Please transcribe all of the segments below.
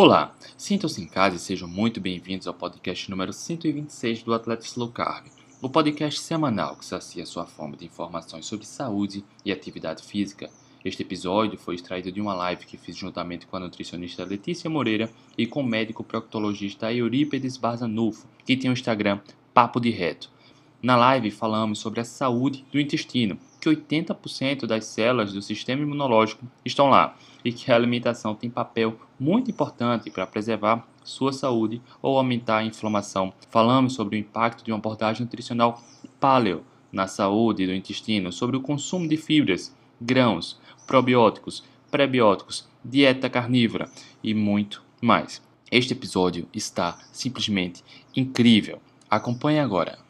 Olá, sintam-se em casa e sejam muito bem-vindos ao podcast número 126 do Atletas Low Carb, o podcast semanal que sacia sua fome de informações sobre saúde e atividade física. Este episódio foi extraído de uma live que fiz juntamente com a nutricionista Letícia Moreira e com o médico proctologista Eurípedes Barzanufo, que tem o Instagram Papo de Reto. Na live falamos sobre a saúde do intestino, que 80% das células do sistema imunológico estão lá e que a alimentação tem papel muito importante para preservar sua saúde ou aumentar a inflamação. Falamos sobre o impacto de uma abordagem nutricional paleo na saúde do intestino, sobre o consumo de fibras, grãos, probióticos, prebióticos, dieta carnívora e muito mais. Este episódio está simplesmente incrível. Acompanhe agora.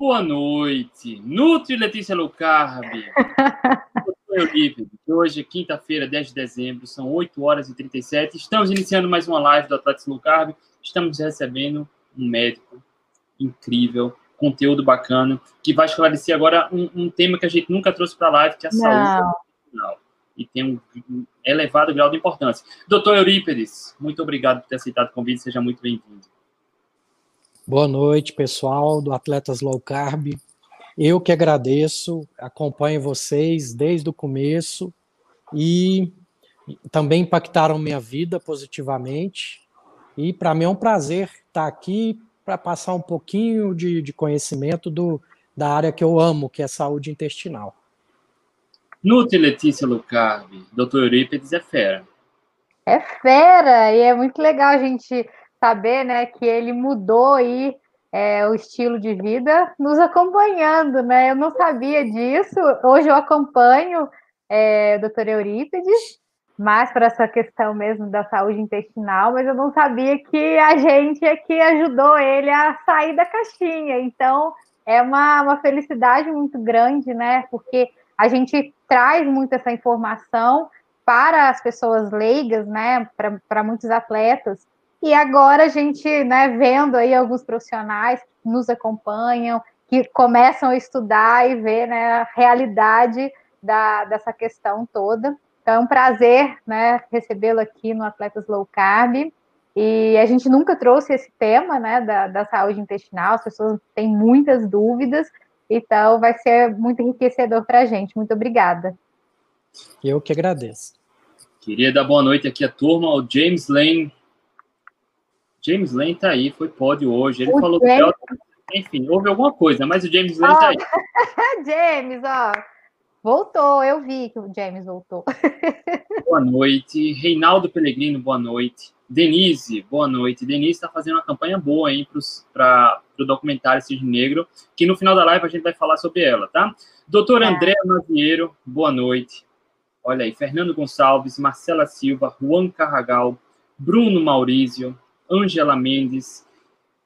Boa noite, Nutri Letícia Low Carb. Hoje é quinta-feira, 10 de dezembro, são 8 horas e 37. Estamos iniciando mais uma live do Atlético Low Carb. Estamos recebendo um médico incrível, conteúdo bacana, que vai esclarecer agora um, um tema que a gente nunca trouxe para a live, que é a Não. saúde e tem um elevado grau de importância. Doutor Eurípedes, muito obrigado por ter aceitado o convite, seja muito bem-vindo. Boa noite, pessoal do Atletas Low Carb. Eu que agradeço, acompanho vocês desde o começo e também impactaram minha vida positivamente. E para mim é um prazer estar aqui para passar um pouquinho de, de conhecimento do, da área que eu amo, que é saúde intestinal. Nutri Letícia Low Carb, doutor Eurípides é fera. É fera, e é muito legal a gente saber né, que ele mudou aí é, o estilo de vida nos acompanhando, né? Eu não sabia disso. Hoje eu acompanho é, o doutor Eurípides, mais para essa questão mesmo da saúde intestinal, mas eu não sabia que a gente é que ajudou ele a sair da caixinha. Então, é uma, uma felicidade muito grande, né? Porque a gente traz muito essa informação para as pessoas leigas, né? Para muitos atletas, e agora a gente, né, vendo aí alguns profissionais que nos acompanham, que começam a estudar e ver né, a realidade da, dessa questão toda. Então é um prazer né, recebê-lo aqui no Atletas Low Carb. E a gente nunca trouxe esse tema né, da, da saúde intestinal, as pessoas têm muitas dúvidas, então vai ser muito enriquecedor para a gente. Muito obrigada. Eu que agradeço. Queria dar boa noite aqui à turma, ao James Lane James Lane tá aí, foi pódio hoje. Ele o falou James... que, enfim, houve alguma coisa, mas o James Lane oh. tá aí. James, ó. Voltou, eu vi que o James voltou. boa noite. Reinaldo Pellegrino, boa noite. Denise, boa noite. Denise está fazendo uma campanha boa hein, para o documentário Cisne Negro, que no final da live a gente vai falar sobre ela, tá? Doutor é. André Maziero, boa noite. Olha aí, Fernando Gonçalves, Marcela Silva, Juan Carragal, Bruno Maurício, Angela Mendes,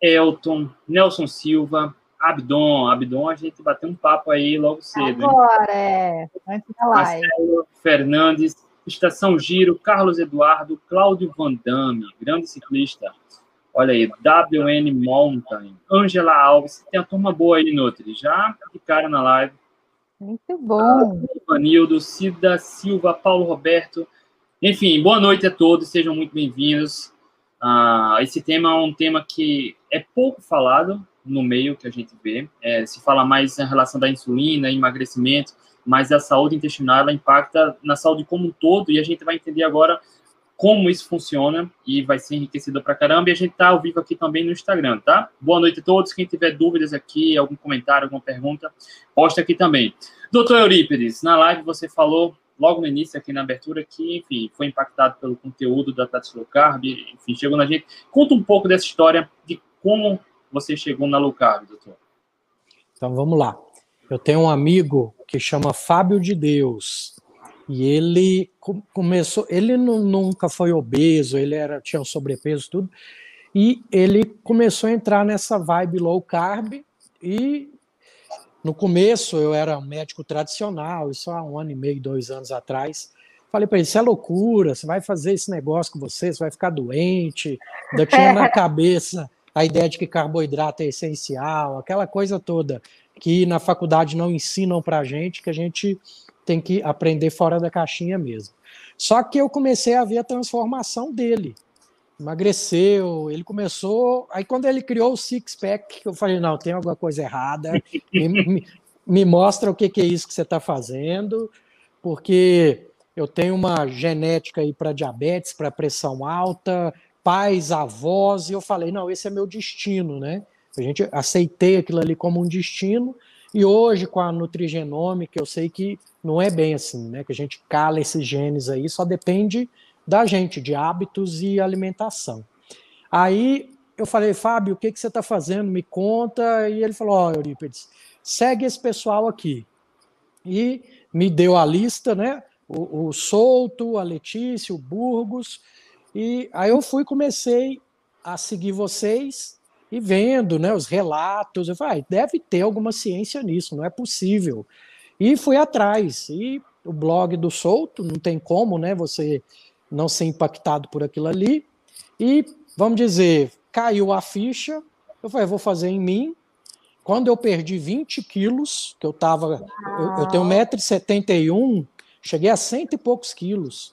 Elton, Nelson Silva, Abdon. Abdon, a gente bateu um papo aí logo cedo. Agora, é. Antes da live. Marcelo Fernandes, Estação Giro, Carlos Eduardo, Cláudio Van Damme, grande ciclista. Olha aí, WN Mountain, Angela Alves. Tem a turma boa aí, Nutri. Já de cara na live. Muito bom. Ivanildo, Cida Silva, Paulo Roberto. Enfim, boa noite a todos, sejam muito bem-vindos. Uh, esse tema é um tema que é pouco falado no meio que a gente vê. É, se fala mais em relação da insulina, emagrecimento, mas a saúde intestinal ela impacta na saúde como um todo e a gente vai entender agora como isso funciona e vai ser enriquecido para caramba. E a gente está ao vivo aqui também no Instagram, tá? Boa noite a todos. Quem tiver dúvidas aqui, algum comentário, alguma pergunta, posta aqui também. Doutor Eurípides, na live você falou logo no início, aqui na abertura, que, enfim, foi impactado pelo conteúdo da Tati Carb, enfim, chegou na gente. Conta um pouco dessa história de como você chegou na Low Carb, doutor. Então, vamos lá. Eu tenho um amigo que chama Fábio de Deus, e ele começou, ele nunca foi obeso, ele era tinha um sobrepeso tudo, e ele começou a entrar nessa vibe low carb e no começo, eu era um médico tradicional, isso há um ano e meio, dois anos atrás. Falei para ele: Isso é loucura, você vai fazer esse negócio com você, você vai ficar doente. Ainda tinha na cabeça a ideia de que carboidrato é essencial, aquela coisa toda que na faculdade não ensinam para a gente, que a gente tem que aprender fora da caixinha mesmo. Só que eu comecei a ver a transformação dele. Emagreceu, ele começou. Aí, quando ele criou o six pack, eu falei: não, tem alguma coisa errada, me, me, mostra o que, que é isso que você está fazendo, porque eu tenho uma genética aí para diabetes, para pressão alta, pais, avós, e eu falei: não, esse é meu destino, né? A gente aceitei aquilo ali como um destino, e hoje, com a nutrigenômica, eu sei que não é bem assim, né? Que a gente cala esses genes aí, só depende da gente, de hábitos e alimentação. Aí eu falei, Fábio, o que, que você está fazendo? Me conta. E ele falou: Ó, oh, Eurípides, segue esse pessoal aqui. E me deu a lista, né? O, o Souto, a Letícia, o Burgos. E aí eu fui, comecei a seguir vocês e vendo né, os relatos. Eu falei, ah, deve ter alguma ciência nisso, não é possível. E fui atrás. E o blog do Souto, não tem como, né? Você não ser impactado por aquilo ali. E, vamos dizer, caiu a ficha, eu falei, vou fazer em mim. Quando eu perdi 20 quilos, que eu tava. Eu, eu tenho 1,71m, cheguei a cento e poucos quilos.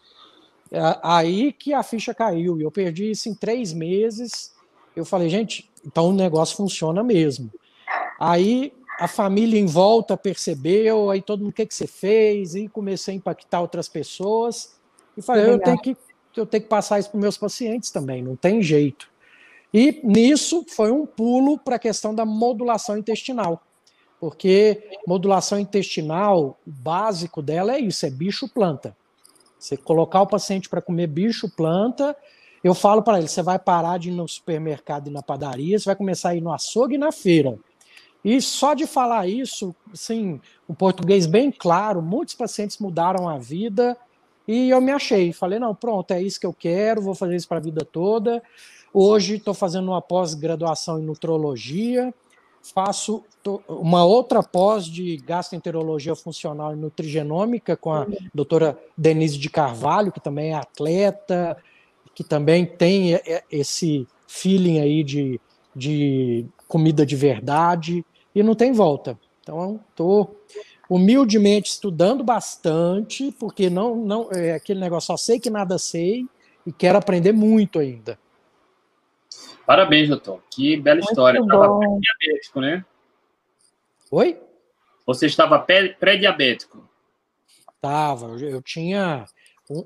É, aí que a ficha caiu. E eu perdi isso em três meses. Eu falei, gente, então o negócio funciona mesmo. Aí a família em volta percebeu, aí todo mundo, o que, que você fez? E comecei a impactar outras pessoas. E falei, eu tenho, que, eu tenho que passar isso para meus pacientes também, não tem jeito. E nisso foi um pulo para a questão da modulação intestinal. Porque modulação intestinal, o básico dela é isso, é bicho-planta. Você colocar o paciente para comer bicho-planta, eu falo para ele, você vai parar de ir no supermercado e na padaria, você vai começar a ir no açougue e na feira. E só de falar isso, assim, um português bem claro, muitos pacientes mudaram a vida e eu me achei, falei, não, pronto, é isso que eu quero, vou fazer isso para a vida toda. Hoje estou fazendo uma pós-graduação em nutrologia, faço uma outra pós de gastroenterologia funcional e nutrigenômica com a doutora Denise de Carvalho, que também é atleta, que também tem esse feeling aí de, de comida de verdade, e não tem volta. Então, estou humildemente estudando bastante, porque não, não é aquele negócio, só sei que nada sei e quero aprender muito ainda. Parabéns, doutor. Que bela muito história. Estava pré-diabético, né? Oi? Você estava pré-diabético? Estava. Eu tinha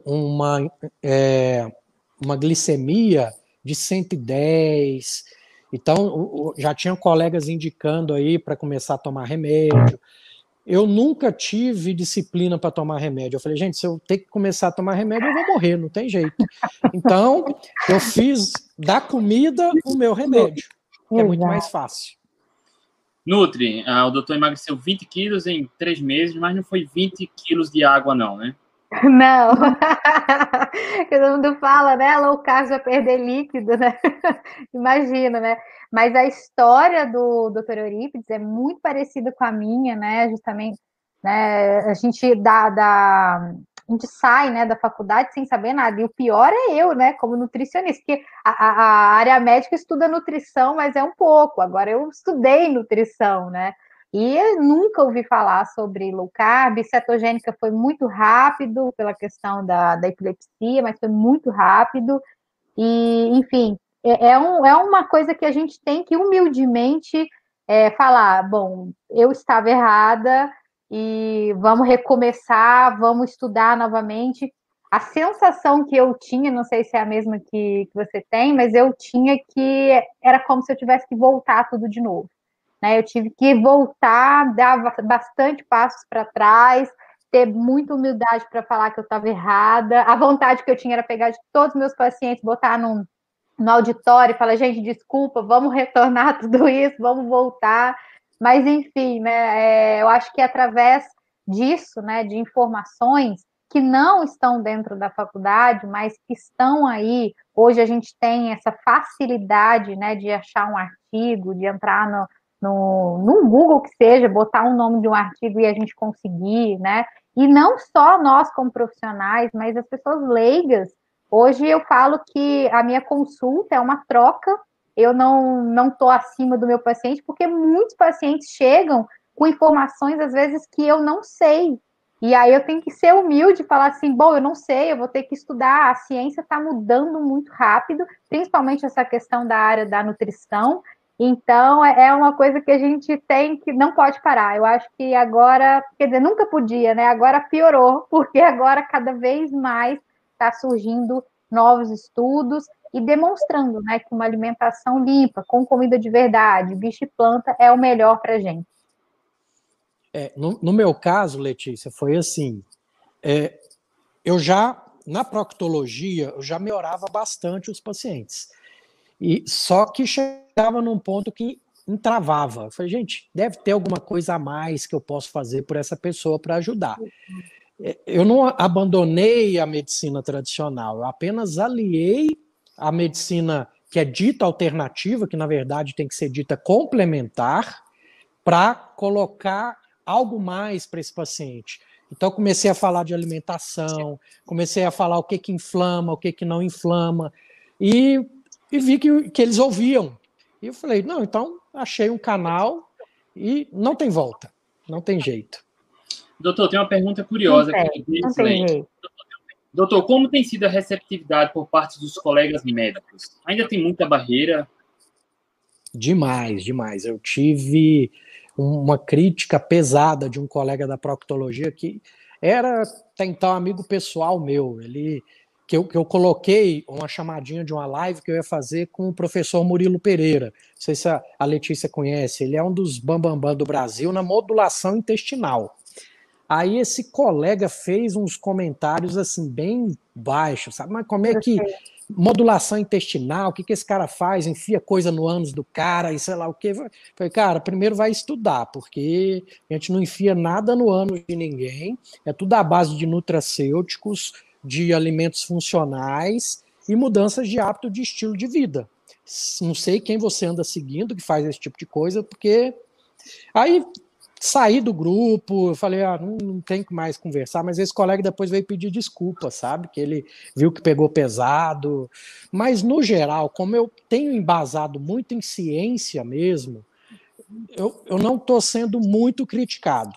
uma, é, uma glicemia de 110. Então, já tinha colegas indicando aí para começar a tomar remédio eu nunca tive disciplina para tomar remédio. Eu falei, gente, se eu ter que começar a tomar remédio, eu vou morrer, não tem jeito. Então, eu fiz da comida o meu remédio, que é muito mais fácil. Nutri, ah, o doutor emagreceu 20 quilos em três meses, mas não foi 20 quilos de água, não, né? Não. Todo mundo fala, né? Low carb vai perder líquido, né? Imagina, né? Mas a história do Dr. Eurípides é muito parecida com a minha, né? Justamente, né? A gente dá, dá a gente sai né, da faculdade sem saber nada. E o pior é eu, né, como nutricionista, porque a, a área médica estuda nutrição, mas é um pouco. Agora eu estudei nutrição, né? E nunca ouvi falar sobre low carb, cetogênica foi muito rápido pela questão da, da epilepsia, mas foi muito rápido. E, enfim, é, é, um, é uma coisa que a gente tem que humildemente é, falar: bom, eu estava errada e vamos recomeçar, vamos estudar novamente. A sensação que eu tinha, não sei se é a mesma que, que você tem, mas eu tinha que era como se eu tivesse que voltar tudo de novo. Né? Eu tive que voltar, dar bastante passos para trás, ter muita humildade para falar que eu estava errada. A vontade que eu tinha era pegar de todos os meus pacientes, botar num, no auditório e falar, gente, desculpa, vamos retornar tudo isso, vamos voltar. Mas, enfim, né, é, eu acho que através disso, né, de informações que não estão dentro da faculdade, mas que estão aí. Hoje a gente tem essa facilidade, né, de achar um artigo, de entrar no, no, no Google que seja, botar um nome de um artigo e a gente conseguir, né? E não só nós como profissionais, mas as pessoas leigas. Hoje eu falo que a minha consulta é uma troca. Eu não não estou acima do meu paciente porque muitos pacientes chegam com informações às vezes que eu não sei. E aí eu tenho que ser humilde e falar assim, bom, eu não sei, eu vou ter que estudar, a ciência está mudando muito rápido, principalmente essa questão da área da nutrição. Então é, é uma coisa que a gente tem que não pode parar. Eu acho que agora, quer dizer, nunca podia, né? Agora piorou, porque agora cada vez mais está surgindo novos estudos e demonstrando né, que uma alimentação limpa, com comida de verdade, bicho e planta, é o melhor para a gente. É, no, no, meu caso, Letícia, foi assim. É, eu já, na proctologia, eu já melhorava bastante os pacientes. E Só que chegava num ponto que entravava. Eu falei, gente, deve ter alguma coisa a mais que eu posso fazer por essa pessoa para ajudar. É, eu não abandonei a medicina tradicional, eu apenas aliei a medicina que é dita alternativa, que na verdade tem que ser dita complementar, para colocar algo mais para esse paciente. Então comecei a falar de alimentação, comecei a falar o que que inflama, o que que não inflama, e, e vi que, que eles ouviam. E eu falei, não, então achei um canal e não tem volta, não tem jeito. Doutor, tem uma pergunta curiosa não aqui. Não tem jeito. Doutor, como tem sido a receptividade por parte dos colegas médicos? Ainda tem muita barreira? Demais, demais. Eu tive uma crítica pesada de um colega da proctologia que era até então amigo pessoal meu. Ele que eu, que eu coloquei uma chamadinha de uma live que eu ia fazer com o professor Murilo Pereira. Não sei se a, a Letícia conhece. Ele é um dos bambambam bam, bam do Brasil na modulação intestinal. Aí esse colega fez uns comentários assim bem baixos, sabe? Mas como é que modulação intestinal, o que, que esse cara faz? Enfia coisa no ânus do cara e sei lá o que. Falei, cara, primeiro vai estudar, porque a gente não enfia nada no ânus de ninguém, é tudo à base de nutracêuticos, de alimentos funcionais e mudanças de hábito de estilo de vida. Não sei quem você anda seguindo que faz esse tipo de coisa, porque aí saí do grupo, eu falei, ah, não, não tem que mais conversar, mas esse colega depois veio pedir desculpa, sabe? Que ele viu que pegou pesado. Mas, no geral, como eu tenho embasado muito em ciência mesmo, eu, eu não estou sendo muito criticado.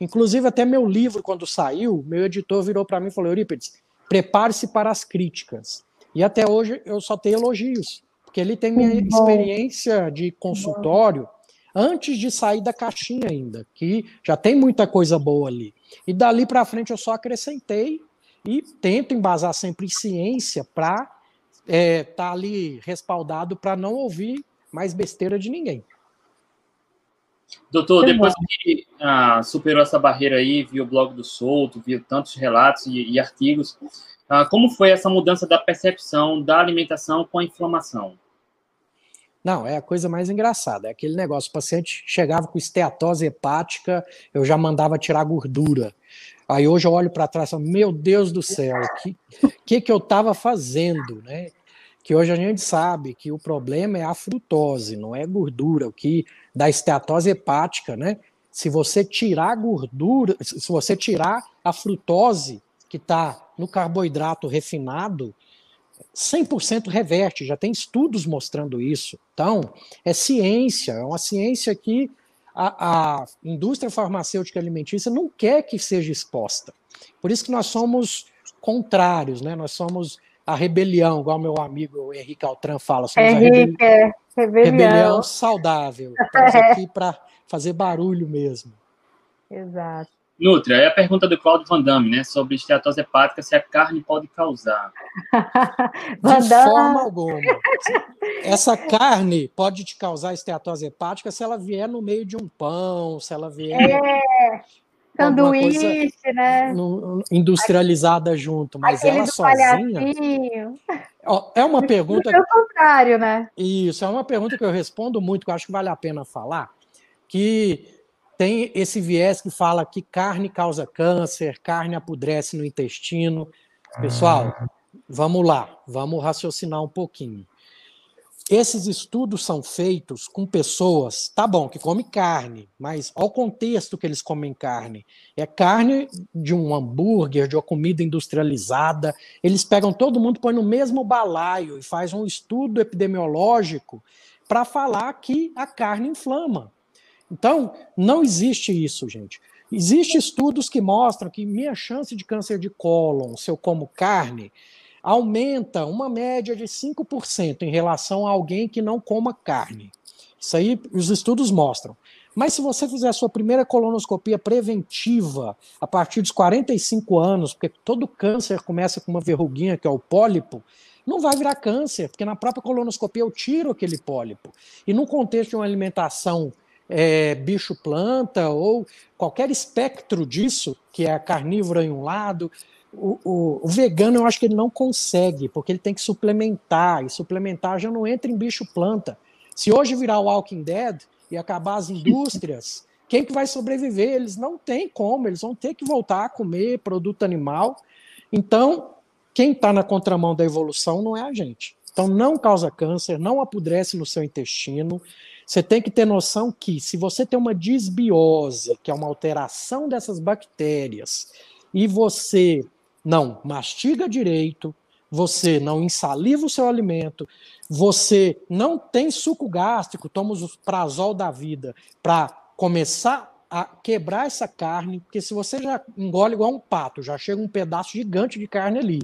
Inclusive, até meu livro, quando saiu, meu editor virou para mim e falou: Eurípides, prepare-se para as críticas. E até hoje eu só tenho elogios, porque ele tem minha experiência de consultório antes de sair da caixinha ainda, que já tem muita coisa boa ali. E dali para frente eu só acrescentei e tento embasar sempre em ciência para estar é, tá ali respaldado para não ouvir mais besteira de ninguém. Doutor, depois que ah, superou essa barreira aí, viu o blog do Solto, viu tantos relatos e, e artigos, ah, como foi essa mudança da percepção da alimentação com a inflamação? Não, é a coisa mais engraçada. É aquele negócio: o paciente chegava com esteatose hepática, eu já mandava tirar gordura. Aí hoje eu olho para trás e falo, meu Deus do céu, o que, que, que eu estava fazendo, né? Que hoje a gente sabe que o problema é a frutose, não é gordura. O que dá esteatose hepática, né? Se você tirar a gordura, se você tirar a frutose que está no carboidrato refinado, 100% reverte, já tem estudos mostrando isso. Então, é ciência, é uma ciência que a, a, indústria farmacêutica alimentícia não quer que seja exposta. Por isso que nós somos contrários, né? Nós somos a rebelião, igual meu amigo Henrique Altran fala. Somos Henrique, a rebelião. rebelião. rebelião saudável. Estamos aqui para fazer barulho mesmo. Exato. Nutria, é a pergunta do Claudio Van Damme, né? Sobre esteatose hepática, se a carne pode causar. De forma alguma. Essa carne pode te causar esteatose hepática se ela vier no meio de um pão, se ela vier. É, sanduíche, né? industrializada junto, mas Aquele ela sozinha. é uma pergunta. É o contrário, né? Isso, é uma pergunta que eu respondo muito, que eu acho que vale a pena falar. Que tem esse viés que fala que carne causa câncer, carne apodrece no intestino. Pessoal, ah. vamos lá, vamos raciocinar um pouquinho. Esses estudos são feitos com pessoas, tá bom, que comem carne, mas ao contexto que eles comem carne. É carne de um hambúrguer, de uma comida industrializada. Eles pegam todo mundo, põem no mesmo balaio e faz um estudo epidemiológico para falar que a carne inflama. Então, não existe isso, gente. Existem estudos que mostram que minha chance de câncer de cólon, se eu como carne, aumenta uma média de 5% em relação a alguém que não coma carne. Isso aí os estudos mostram. Mas se você fizer a sua primeira colonoscopia preventiva a partir dos 45 anos, porque todo câncer começa com uma verruguinha, que é o pólipo, não vai virar câncer, porque na própria colonoscopia eu tiro aquele pólipo. E no contexto de uma alimentação é, bicho-planta ou qualquer espectro disso, que é carnívora em um lado, o, o, o, vegano eu acho que ele não consegue, porque ele tem que suplementar, e suplementar já não entra em bicho-planta. Se hoje virar o Walking Dead e acabar as indústrias, quem que vai sobreviver? Eles não têm como, eles vão ter que voltar a comer produto animal. Então, quem está na contramão da evolução não é a gente. Então, não causa câncer, não apodrece no seu intestino. Você tem que ter noção que, se você tem uma disbiose, que é uma alteração dessas bactérias, e você não mastiga direito, você não ensaliva o seu alimento, você não tem suco gástrico, toma o prazol da vida para começar a quebrar essa carne, porque se você já engole igual um pato, já chega um pedaço gigante de carne ali,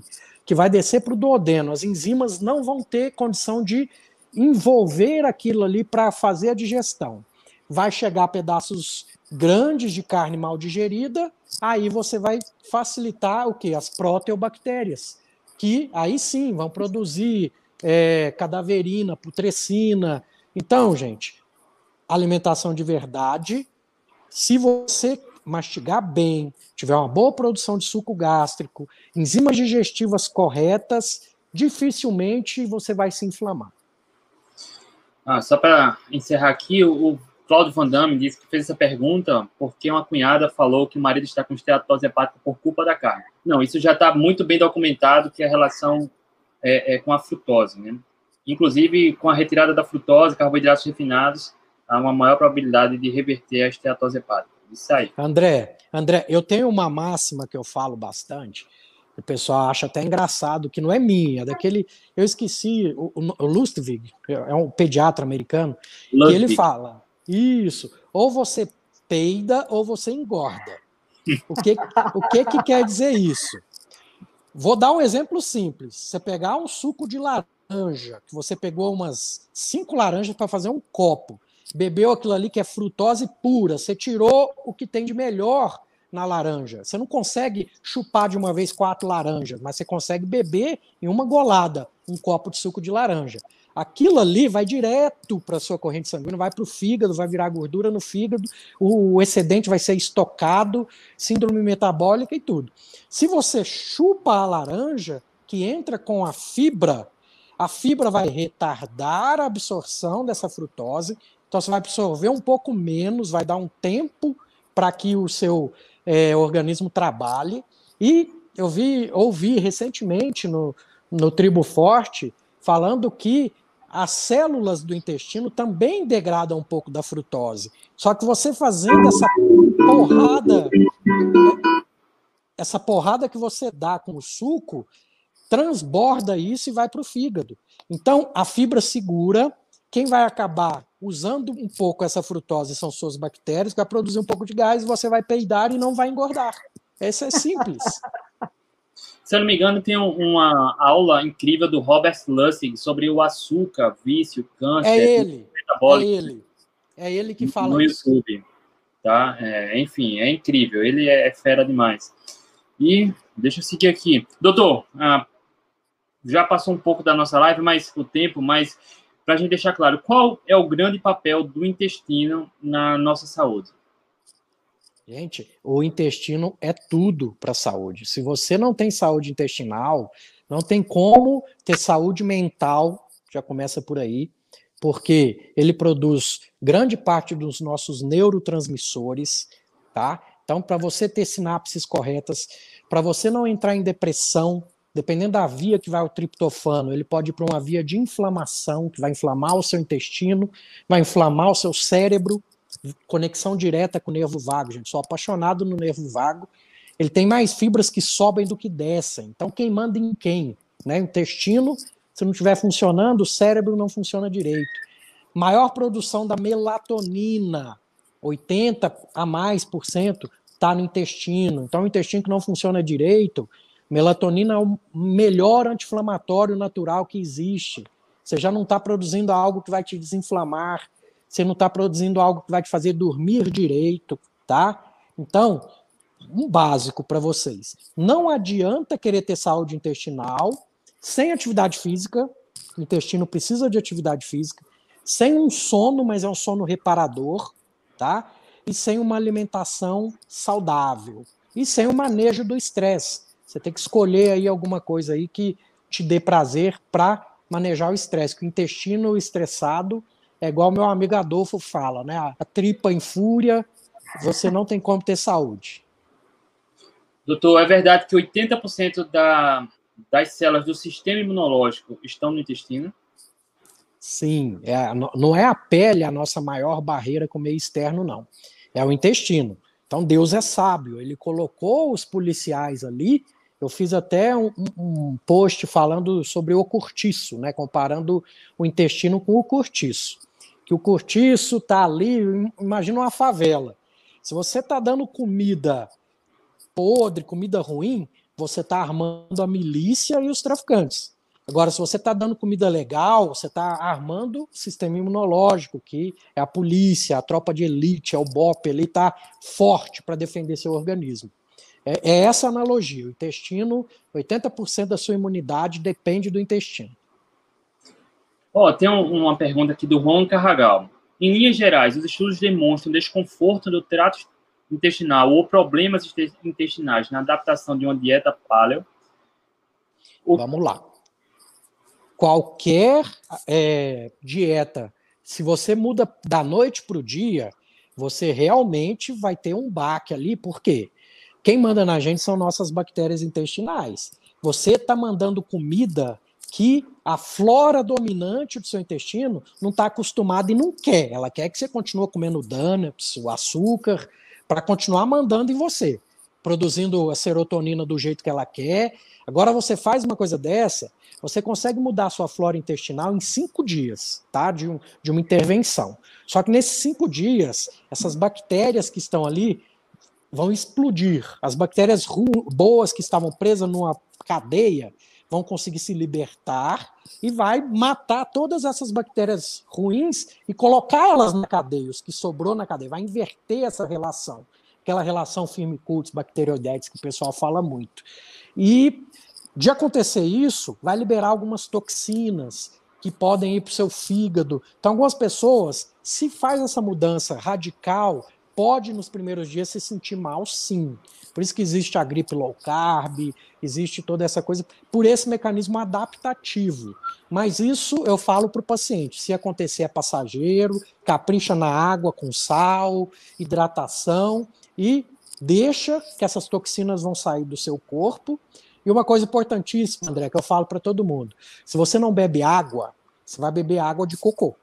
que vai descer para o duodeno, as enzimas não vão ter condição de envolver aquilo ali para fazer a digestão. Vai chegar pedaços grandes de carne mal digerida, aí você vai facilitar o que? As proteobactérias, que aí sim vão produzir é, cadaverina, putrescina. Então, gente, alimentação de verdade se você mastigar bem, tiver uma boa produção de suco gástrico, enzimas digestivas corretas, dificilmente você vai se inflamar. Ah, só para encerrar aqui, o, o Claudio Van Damme disse que fez essa pergunta porque uma cunhada falou que o marido está com esteatose hepática por culpa da carne. Não, isso já está muito bem documentado que a relação é, é, com a frutose, né? Inclusive, com a retirada da frutose, carboidratos refinados, há uma maior probabilidade de reverter a esteatose hepática. Isso aí. André, André, eu tenho uma máxima que eu falo bastante. O pessoal acha até engraçado, que não é minha, é daquele. Eu esqueci, o, o Lustig, é um pediatra americano, Lustig. que ele fala: isso, ou você peida ou você engorda. O que, o que, que quer dizer isso? Vou dar um exemplo simples. Você pegar um suco de laranja, que você pegou umas cinco laranjas para fazer um copo, bebeu aquilo ali que é frutose pura, você tirou o que tem de melhor na laranja. Você não consegue chupar de uma vez quatro laranjas, mas você consegue beber em uma golada um copo de suco de laranja. Aquilo ali vai direto para a sua corrente sanguínea, vai para o fígado, vai virar gordura no fígado, o excedente vai ser estocado, síndrome metabólica e tudo. Se você chupa a laranja, que entra com a fibra, a fibra vai retardar a absorção dessa frutose então você vai absorver um pouco menos, vai dar um tempo para que o seu é, organismo trabalhe. E eu vi, ouvi recentemente no, no Tribo Forte falando que as células do intestino também degradam um pouco da frutose. Só que você fazendo essa porrada, essa porrada que você dá com o suco, transborda isso e vai para o fígado. Então, a fibra segura, quem vai acabar usando um pouco essa frutose, são suas bactérias, vai produzir um pouco de gás, você vai peidar e não vai engordar. Esse é simples. Se eu não me engano, tem uma aula incrível do Robert Lustig sobre o açúcar, vício, câncer. É ele. É ele. É ele que fala no isso. YouTube. Tá? É, enfim, é incrível. Ele é fera demais. E deixa eu seguir aqui. Doutor, ah, já passou um pouco da nossa live, mas o tempo, mas para a gente deixar claro, qual é o grande papel do intestino na nossa saúde? Gente, o intestino é tudo para a saúde. Se você não tem saúde intestinal, não tem como ter saúde mental, já começa por aí, porque ele produz grande parte dos nossos neurotransmissores, tá? Então, para você ter sinapses corretas, para você não entrar em depressão, dependendo da via que vai o triptofano, ele pode ir para uma via de inflamação, que vai inflamar o seu intestino, vai inflamar o seu cérebro, conexão direta com o nervo vago, gente. Sou apaixonado no nervo vago. Ele tem mais fibras que sobem do que descem. Então, quem manda em quem? Né? Intestino, se não estiver funcionando, o cérebro não funciona direito. Maior produção da melatonina, 80 a mais por cento, está no intestino. Então, o intestino que não funciona direito, melatonina é o melhor anti-inflamatório natural que existe. Você já não está produzindo algo que vai te desinflamar, você não está produzindo algo que vai te fazer dormir direito, tá? Então, um básico para vocês. Não adianta querer ter saúde intestinal sem atividade física. O intestino precisa de atividade física. Sem um sono, mas é um sono reparador, tá? E sem uma alimentação saudável. E sem o manejo do estresse. Você tem que escolher aí alguma coisa aí que te dê prazer para manejar o estresse. Que o intestino estressado é igual meu amigo Adolfo fala, né? A tripa em fúria, você não tem como ter saúde. Doutor, é verdade que 80% da, das células do sistema imunológico estão no intestino? Sim, é, não é a pele a nossa maior barreira com o meio externo, não. É o intestino. Então Deus é sábio, ele colocou os policiais ali. Eu fiz até um, um post falando sobre o cortiço, né, comparando o intestino com o cortiço. Que o cortiço está ali, imagina uma favela. Se você está dando comida podre, comida ruim, você está armando a milícia e os traficantes. Agora, se você está dando comida legal, você está armando o sistema imunológico, que é a polícia, a tropa de elite, é o BOP, ele está forte para defender seu organismo. É, é, essa analogia. O intestino, 80% da sua imunidade depende do intestino. Oh, tem um, uma pergunta aqui do Ron Carragal. Em linhas gerais, os estudos demonstram desconforto do trato intestinal ou problemas intestinais na adaptação de uma dieta paleo? Vamos lá. Qualquer é, dieta, se você muda da noite para o dia, você realmente vai ter um baque ali, por quê? Quem manda na gente são nossas bactérias intestinais. Você está mandando comida que a flora dominante do seu intestino não está acostumada e não quer. Ela quer que você continue comendo donuts, o açúcar, para continuar mandando em você, produzindo a serotonina do jeito que ela quer. Agora você faz uma coisa dessa, você consegue mudar a sua flora intestinal em cinco dias, tá? De, um, de uma intervenção. Só que nesses cinco dias, essas bactérias que estão ali vão explodir. As bactérias boas que estavam presas numa cadeia vão conseguir se libertar e vai matar todas essas bactérias ruins e colocar elas na cadeia, os que sobrou na cadeia, vai inverter essa relação, aquela relação firmicutes, bacteroidetes que o pessoal fala muito. E de acontecer isso, vai liberar algumas toxinas que podem ir para o seu fígado. Então, algumas pessoas, se faz essa mudança radical, pode nos primeiros dias se sentir mal, sim. Por isso que existe a gripe low carb, existe toda essa coisa, por esse mecanismo adaptativo. Mas isso eu falo para o paciente: se acontecer é passageiro, capricha na água com sal, hidratação e deixa que essas toxinas vão sair do seu corpo. E uma coisa importantíssima, André, que eu falo para todo mundo: se você não bebe água, você vai beber água de cocô.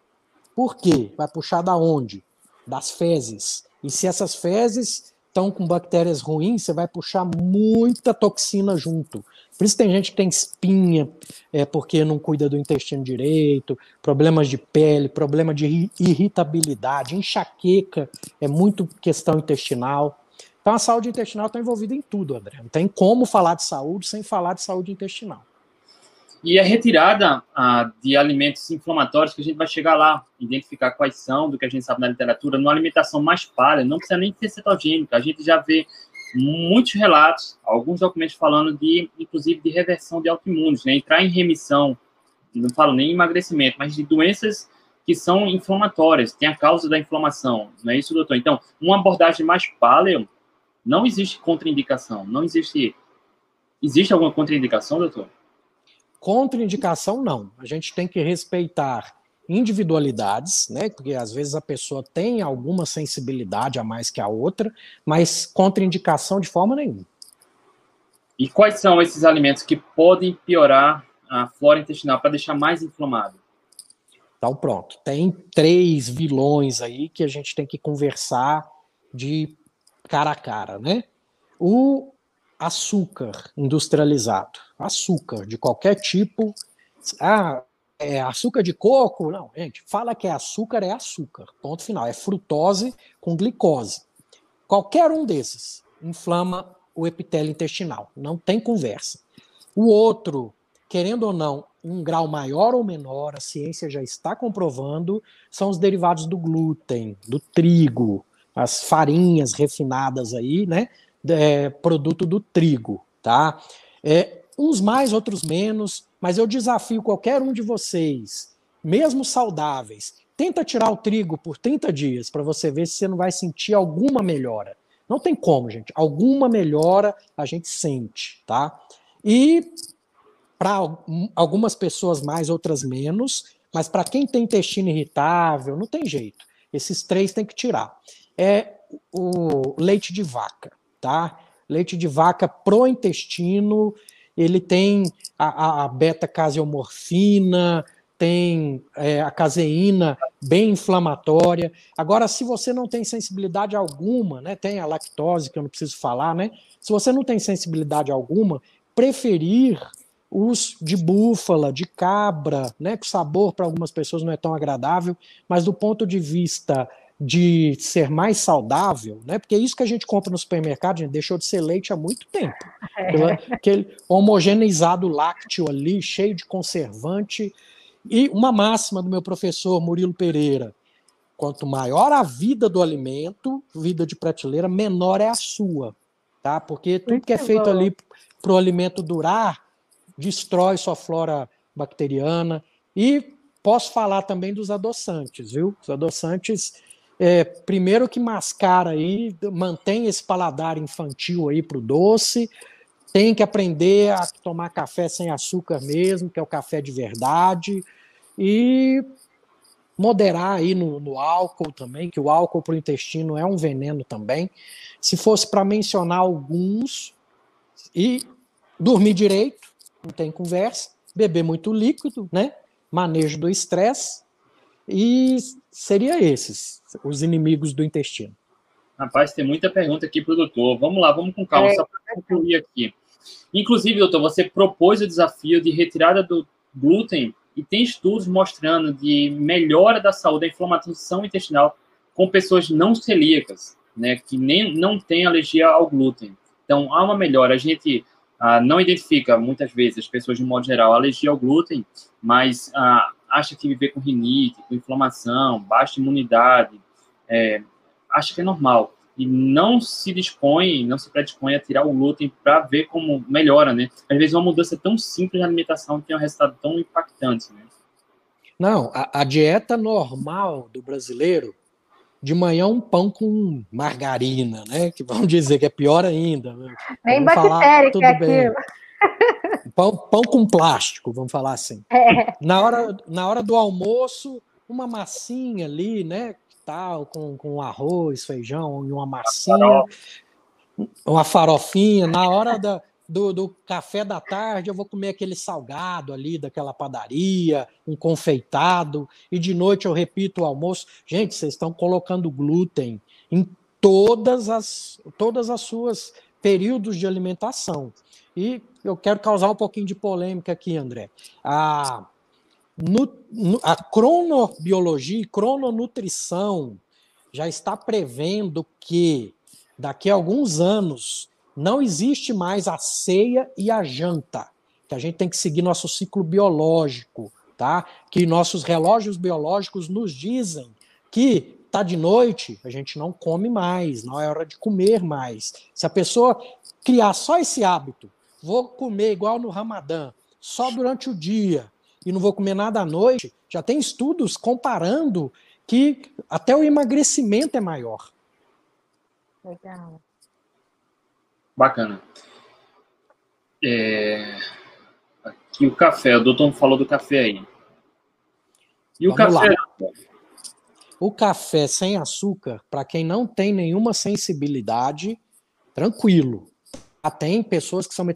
Por quê? Vai puxar da onde? Das fezes. E se essas fezes estão com bactérias ruins, você vai puxar muita toxina junto. Por isso tem gente que tem espinha, é, porque não cuida do intestino direito, problemas de pele, problema de irritabilidade, enxaqueca, é muito questão intestinal. Então a saúde intestinal está envolvida em tudo, André. Não tem como falar de saúde sem falar de saúde intestinal. E a retirada de alimentos inflamatórios, que a gente vai chegar lá, identificar quais são, do que a gente sabe na literatura, numa alimentação mais palha, não precisa nem ser cetogênica. A gente já vê muitos relatos, alguns documentos falando de, inclusive, de reversão de autoimunes, né? entrar em remissão, não falo nem emagrecimento, mas de doenças que são inflamatórias, tem a causa da inflamação, não é isso, doutor? Então, uma abordagem mais paleo, não existe contraindicação, não existe... Existe alguma contraindicação, doutor? Contraindicação, não. A gente tem que respeitar individualidades, né? Porque às vezes a pessoa tem alguma sensibilidade a mais que a outra, mas contraindicação de forma nenhuma. E quais são esses alimentos que podem piorar a flora intestinal para deixar mais inflamado? Então, pronto. Tem três vilões aí que a gente tem que conversar de cara a cara, né? O açúcar industrializado, açúcar de qualquer tipo. Ah, é açúcar de coco? Não, gente, fala que é açúcar, é açúcar. Ponto final. É frutose com glicose. Qualquer um desses. inflama o epitélio intestinal. Não tem conversa. O outro, querendo ou não, um grau maior ou menor, a ciência já está comprovando, são os derivados do glúten, do trigo, as farinhas refinadas aí, né? É, produto do trigo, tá? É, uns mais, outros menos, mas eu desafio qualquer um de vocês, mesmo saudáveis, tenta tirar o trigo por 30 dias para você ver se você não vai sentir alguma melhora. Não tem como, gente. Alguma melhora a gente sente, tá? E para algumas pessoas mais, outras menos, mas para quem tem intestino irritável, não tem jeito. Esses três tem que tirar. É o leite de vaca, tá? Leite de vaca pro intestino, ele tem a, a beta-caseomorfina, tem é, a caseína bem inflamatória. Agora, se você não tem sensibilidade alguma, né, tem a lactose, que eu não preciso falar, né? Se você não tem sensibilidade alguma, preferir os de búfala, de cabra, né, que o sabor para algumas pessoas não é tão agradável, mas do ponto de vista de ser mais saudável, né? Porque é isso que a gente compra no supermercado, gente, deixou de ser leite há muito tempo. É. Aquele homogeneizado lácteo ali, cheio de conservante. E uma máxima do meu professor Murilo Pereira: quanto maior a vida do alimento, vida de prateleira, menor é a sua. Tá? Porque tudo muito que é feito bom. ali para o alimento durar destrói sua flora bacteriana. E posso falar também dos adoçantes, viu? Os adoçantes é, primeiro que mascara aí, mantém esse paladar infantil aí para o doce, tem que aprender a tomar café sem açúcar mesmo, que é o café de verdade, e moderar aí no, no álcool também, que o álcool para o intestino é um veneno também. Se fosse para mencionar alguns, e dormir direito, não tem conversa, beber muito líquido, né? Manejo do estresse, e seria esses, os inimigos do intestino. Rapaz, tem muita pergunta aqui para o doutor. Vamos lá, vamos com calma, é. só para concluir aqui. Inclusive, doutor, você propôs o desafio de retirada do glúten e tem estudos mostrando de melhora da saúde da inflamação intestinal com pessoas não celíacas, né, que nem não têm alergia ao glúten. Então, há uma melhora. A gente ah, não identifica, muitas vezes, as pessoas, de modo geral, alergia ao glúten, mas ah, acha que viver com rinite, com inflamação, baixa imunidade, é, acha que é normal. E não se dispõe, não se predispõe a tirar o glúten para ver como melhora, né? Às vezes uma mudança tão simples na alimentação tem um resultado tão impactante, né? Não, a, a dieta normal do brasileiro, de manhã um pão com margarina, né? Que vamos dizer que é pior ainda. Né? Bem bactérica aquilo. Pão, pão com plástico, vamos falar assim. É. Na, hora, na hora do almoço, uma massinha ali, né? Tal, com, com arroz, feijão e uma massinha, uma farofinha. Na hora da, do, do, café da tarde, eu vou comer aquele salgado ali daquela padaria, um confeitado, e de noite eu repito o almoço. Gente, vocês estão colocando glúten em todas as, todas as suas períodos de alimentação. E eu quero causar um pouquinho de polêmica aqui, André. A, a cronobiologia e crononutrição já está prevendo que daqui a alguns anos não existe mais a ceia e a janta, que a gente tem que seguir nosso ciclo biológico, tá? Que nossos relógios biológicos nos dizem que tá de noite, a gente não come mais, não é hora de comer mais. Se a pessoa criar só esse hábito vou comer igual no Ramadã, só durante o dia e não vou comer nada à noite, já tem estudos comparando que até o emagrecimento é maior. Legal. Bacana. É... Aqui o café, o doutor falou do café aí. E o Vamos café? Lá. O café sem açúcar, para quem não tem nenhuma sensibilidade, tranquilo. Ah, tem pessoas que são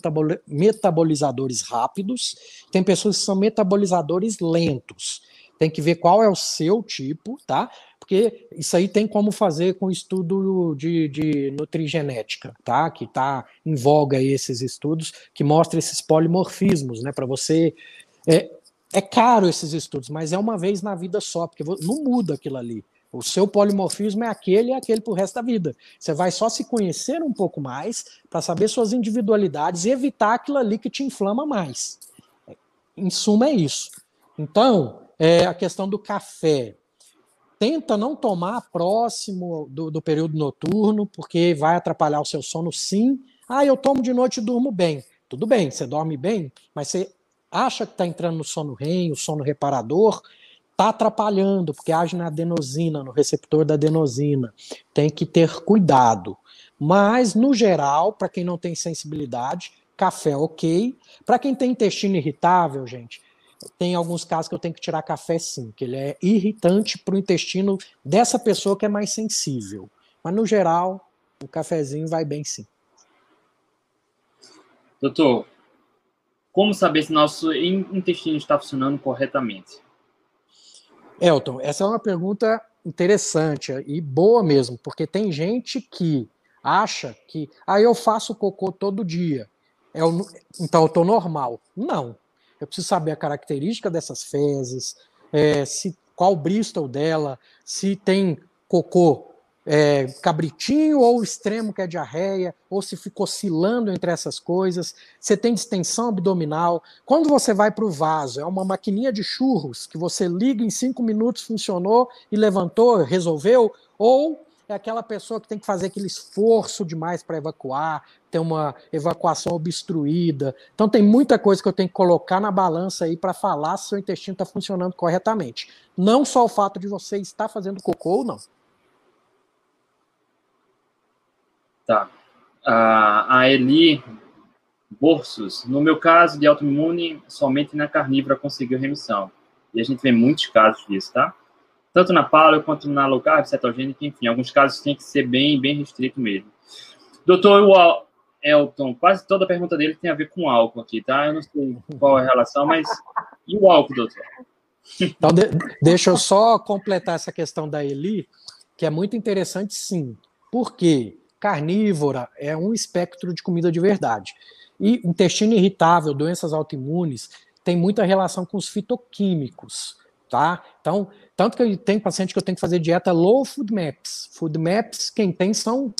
metabolizadores rápidos, tem pessoas que são metabolizadores lentos. Tem que ver qual é o seu tipo, tá? Porque isso aí tem como fazer com estudo de, de nutrigenética, tá? Que está em voga esses estudos que mostram esses polimorfismos, né? Para você. É, é caro esses estudos, mas é uma vez na vida só, porque não muda aquilo ali. O seu polimorfismo é aquele e aquele para o resto da vida. Você vai só se conhecer um pouco mais para saber suas individualidades e evitar aquilo ali que te inflama mais. Em suma, é isso. Então, é a questão do café. Tenta não tomar próximo do, do período noturno, porque vai atrapalhar o seu sono, sim. Ah, eu tomo de noite e durmo bem. Tudo bem, você dorme bem, mas você acha que está entrando no sono REM, o sono reparador, está atrapalhando, porque age na adenosina, no receptor da adenosina. Tem que ter cuidado. Mas, no geral, para quem não tem sensibilidade, café ok. Para quem tem intestino irritável, gente, tem alguns casos que eu tenho que tirar café sim, que ele é irritante para o intestino dessa pessoa que é mais sensível. Mas, no geral, o cafezinho vai bem sim. Doutor, como saber se nosso intestino está funcionando corretamente? Elton, essa é uma pergunta interessante e boa mesmo, porque tem gente que acha que ah, eu faço cocô todo dia, é o, então eu estou normal. Não. Eu preciso saber a característica dessas fezes, é, se qual Bristol dela, se tem cocô é, cabritinho ou extremo que é diarreia, ou se ficou oscilando entre essas coisas, você tem distensão abdominal. Quando você vai para o vaso, é uma maquininha de churros que você liga em cinco minutos, funcionou e levantou, resolveu, ou é aquela pessoa que tem que fazer aquele esforço demais para evacuar, ter uma evacuação obstruída. Então tem muita coisa que eu tenho que colocar na balança aí para falar se seu intestino está funcionando corretamente. Não só o fato de você estar fazendo cocô ou não. Tá. A, a Eli Borsos, no meu caso de autoimune, somente na carnívora conseguiu remissão. E a gente vê muitos casos disso, tá? Tanto na paleo quanto na low carb, cetogênica, enfim, alguns casos tem que ser bem, bem restrito mesmo. Doutor Elton, quase toda a pergunta dele tem a ver com álcool aqui, tá? Eu não sei qual é a relação, mas e o álcool, doutor? Então, de, deixa eu só completar essa questão da Eli, que é muito interessante, sim. Por quê? Carnívora é um espectro de comida de verdade. E intestino irritável, doenças autoimunes, tem muita relação com os fitoquímicos, tá? Então, tanto que tem paciente que eu tenho que fazer dieta low food maps. Food maps, quem tem são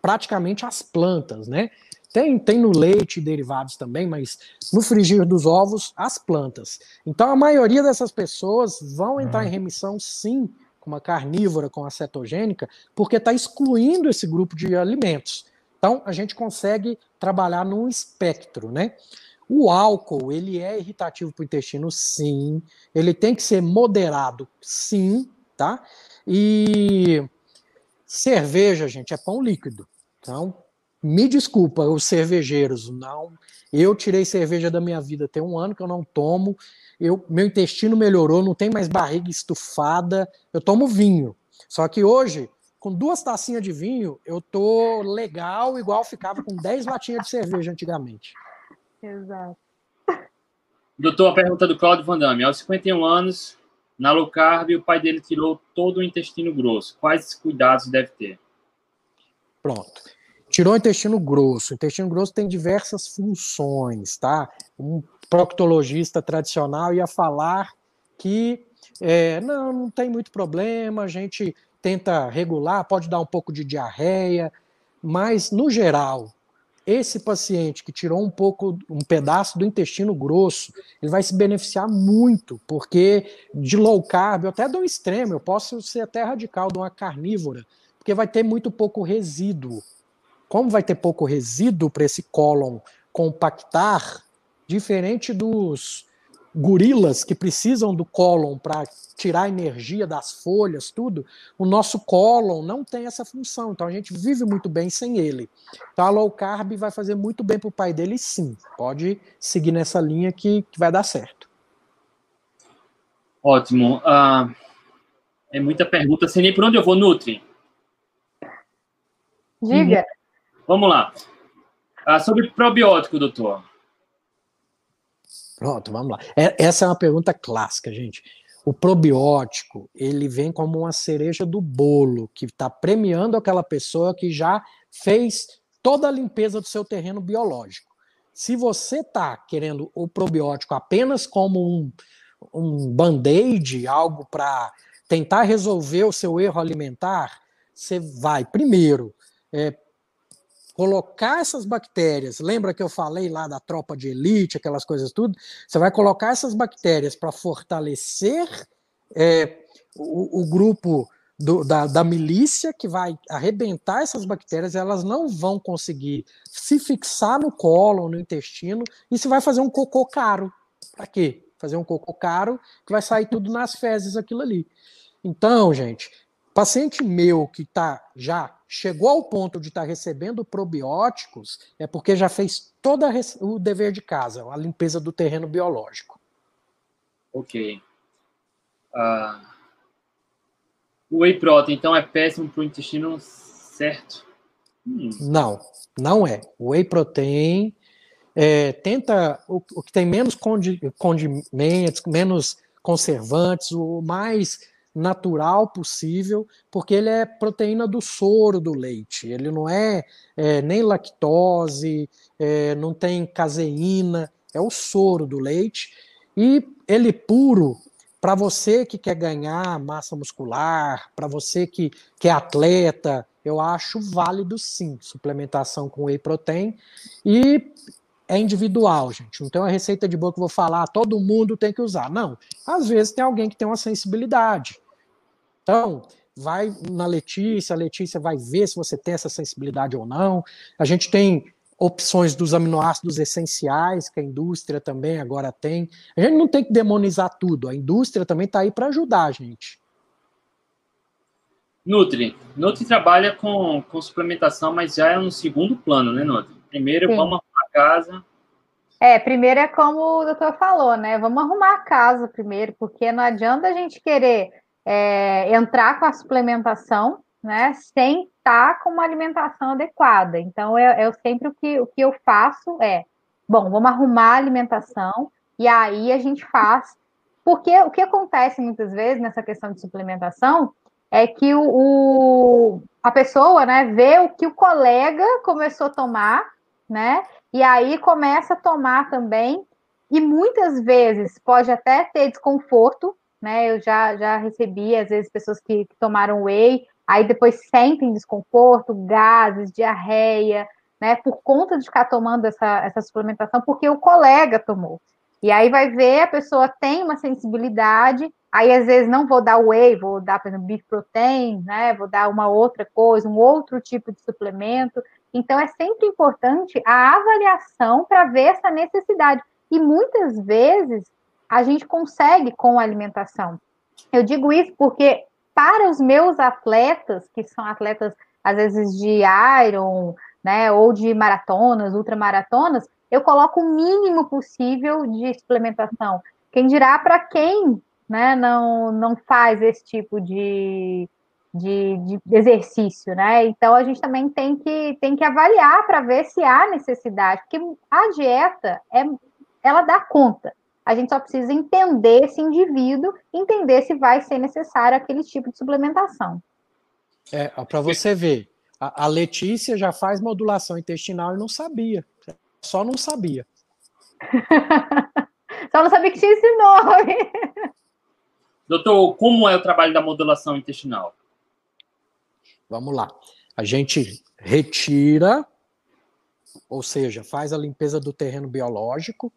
praticamente as plantas, né? Tem, tem no leite derivados também, mas no frigir dos ovos, as plantas. Então, a maioria dessas pessoas vão entrar em uhum. remissão, sim, uma carnívora com a cetogênica, porque está excluindo esse grupo de alimentos. Então, a gente consegue trabalhar num espectro, né? O álcool, ele é irritativo para o intestino, sim. Ele tem que ser moderado, sim, tá? E cerveja, gente, é pão líquido. Então, me desculpa, os cervejeiros, não. Eu tirei cerveja da minha vida tem um ano que eu não tomo eu, meu intestino melhorou, não tem mais barriga estufada, eu tomo vinho. Só que hoje, com duas tacinhas de vinho, eu tô legal, igual ficava com 10 latinhas de cerveja antigamente. Exato. Doutor, a pergunta do Claudio Van Damme. Aos 51 anos, na low carb, o pai dele tirou todo o intestino grosso. Quais cuidados deve ter? Pronto. Tirou o intestino grosso. O intestino grosso tem diversas funções, tá? Um proctologista tradicional ia falar que é, não, não tem muito problema, a gente tenta regular, pode dar um pouco de diarreia, mas no geral, esse paciente que tirou um pouco, um pedaço do intestino grosso, ele vai se beneficiar muito, porque de low carb, eu até dou um extremo, eu posso ser até radical de uma carnívora, porque vai ter muito pouco resíduo. Como vai ter pouco resíduo para esse cólon compactar, diferente dos gorilas que precisam do cólon para tirar energia das folhas, tudo, o nosso cólon não tem essa função, então a gente vive muito bem sem ele. Então a low carb vai fazer muito bem para o pai dele, sim. Pode seguir nessa linha que, que vai dar certo. Ótimo. Uh, é muita pergunta, sem nem por onde eu vou, Nutri. Diga. Vamos lá. Uh, sobre probiótico, doutor. Pronto, vamos lá. É, essa é uma pergunta clássica, gente. O probiótico, ele vem como uma cereja do bolo, que está premiando aquela pessoa que já fez toda a limpeza do seu terreno biológico. Se você está querendo o probiótico apenas como um, um band-aid, algo para tentar resolver o seu erro alimentar, você vai, primeiro, é, colocar essas bactérias, lembra que eu falei lá da tropa de elite, aquelas coisas tudo? Você vai colocar essas bactérias para fortalecer é, o, o, grupo do, da, da milícia que vai arrebentar essas bactérias, elas não vão conseguir se fixar no colo, no intestino, e você vai fazer um cocô caro. Para quê? Fazer um cocô caro que vai sair tudo nas fezes aquilo ali. Então, gente, paciente meu que tá já chegou ao ponto de estar tá recebendo probióticos é porque já fez todo o dever de casa, a limpeza do terreno biológico. Ok. Uh, o whey protein, então, é péssimo para o intestino certo? Hum. Não, não é. O whey protein é, tenta o, o, que tem menos condi, condimentos, menos conservantes, o mais natural possível, porque ele é proteína do soro do leite, ele não é, é nem lactose, é, não tem caseína, é o soro do leite, e ele puro, para você que quer ganhar massa muscular, para você que, que é atleta, eu acho válido sim, suplementação com whey protein, e é individual, gente. Tem uma receita de boa que eu vou falar, todo mundo tem que usar. Não. Às vezes tem alguém que tem uma sensibilidade. Então, vai na Letícia, a Letícia vai ver se você tem essa sensibilidade ou não. A gente tem opções dos aminoácidos essenciais, que a indústria também agora tem. A gente não tem que demonizar tudo, a indústria também está aí para ajudar a gente. Nutri. Nutri trabalha com, com suplementação, mas já é um segundo plano, né, Nutri? Primeiro, Sim. vamos casa. É, primeiro é como o doutor falou, né? Vamos arrumar a casa primeiro, porque não adianta a gente querer é, entrar com a suplementação, né? Sem estar com uma alimentação adequada. Então, eu, eu sempre o que, o que eu faço é, bom, vamos arrumar a alimentação e aí a gente faz. Porque o que acontece muitas vezes nessa questão de suplementação é que o, o, a pessoa né, vê o que o colega começou a tomar, né? E aí começa a tomar também, e muitas vezes pode até ter desconforto, né? Eu já, já recebi, às vezes, pessoas que, que tomaram whey, aí depois sentem desconforto, gases, diarreia, né? Por conta de ficar tomando essa, essa suplementação, porque o colega tomou. E aí vai ver, a pessoa tem uma sensibilidade, aí às vezes não vou dar whey, vou dar, por exemplo, beef protein, né? Vou dar uma outra coisa, um outro tipo de suplemento, então, é sempre importante a avaliação para ver essa necessidade. E muitas vezes a gente consegue com a alimentação. Eu digo isso porque, para os meus atletas, que são atletas, às vezes, de Iron, né, ou de maratonas, ultramaratonas, eu coloco o mínimo possível de suplementação. Quem dirá para quem né, não, não faz esse tipo de, de, de, exercício, né? Então a gente também tem que, tem que avaliar para ver se há necessidade, porque a dieta é, ela dá conta. A gente só precisa entender esse indivíduo, entender se vai ser necessário aquele tipo de suplementação. É, para você ver, a, a Letícia já faz modulação intestinal e não sabia. Só não sabia. só não sabia que tinha esse nome. Doutor, como é o trabalho da modulação intestinal? Vamos lá. A gente retira, ou seja, faz a limpeza do terreno biológico.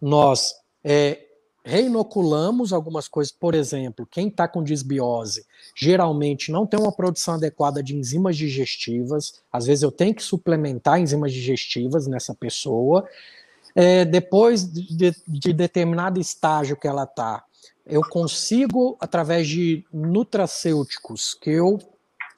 Nós é, reinoculamos algumas coisas, por exemplo, quem está com disbiose geralmente não tem uma produção adequada de enzimas digestivas. Às vezes eu tenho que suplementar enzimas digestivas nessa pessoa. É, depois de, de determinado estágio que ela está, eu consigo, através de nutracêuticos, que eu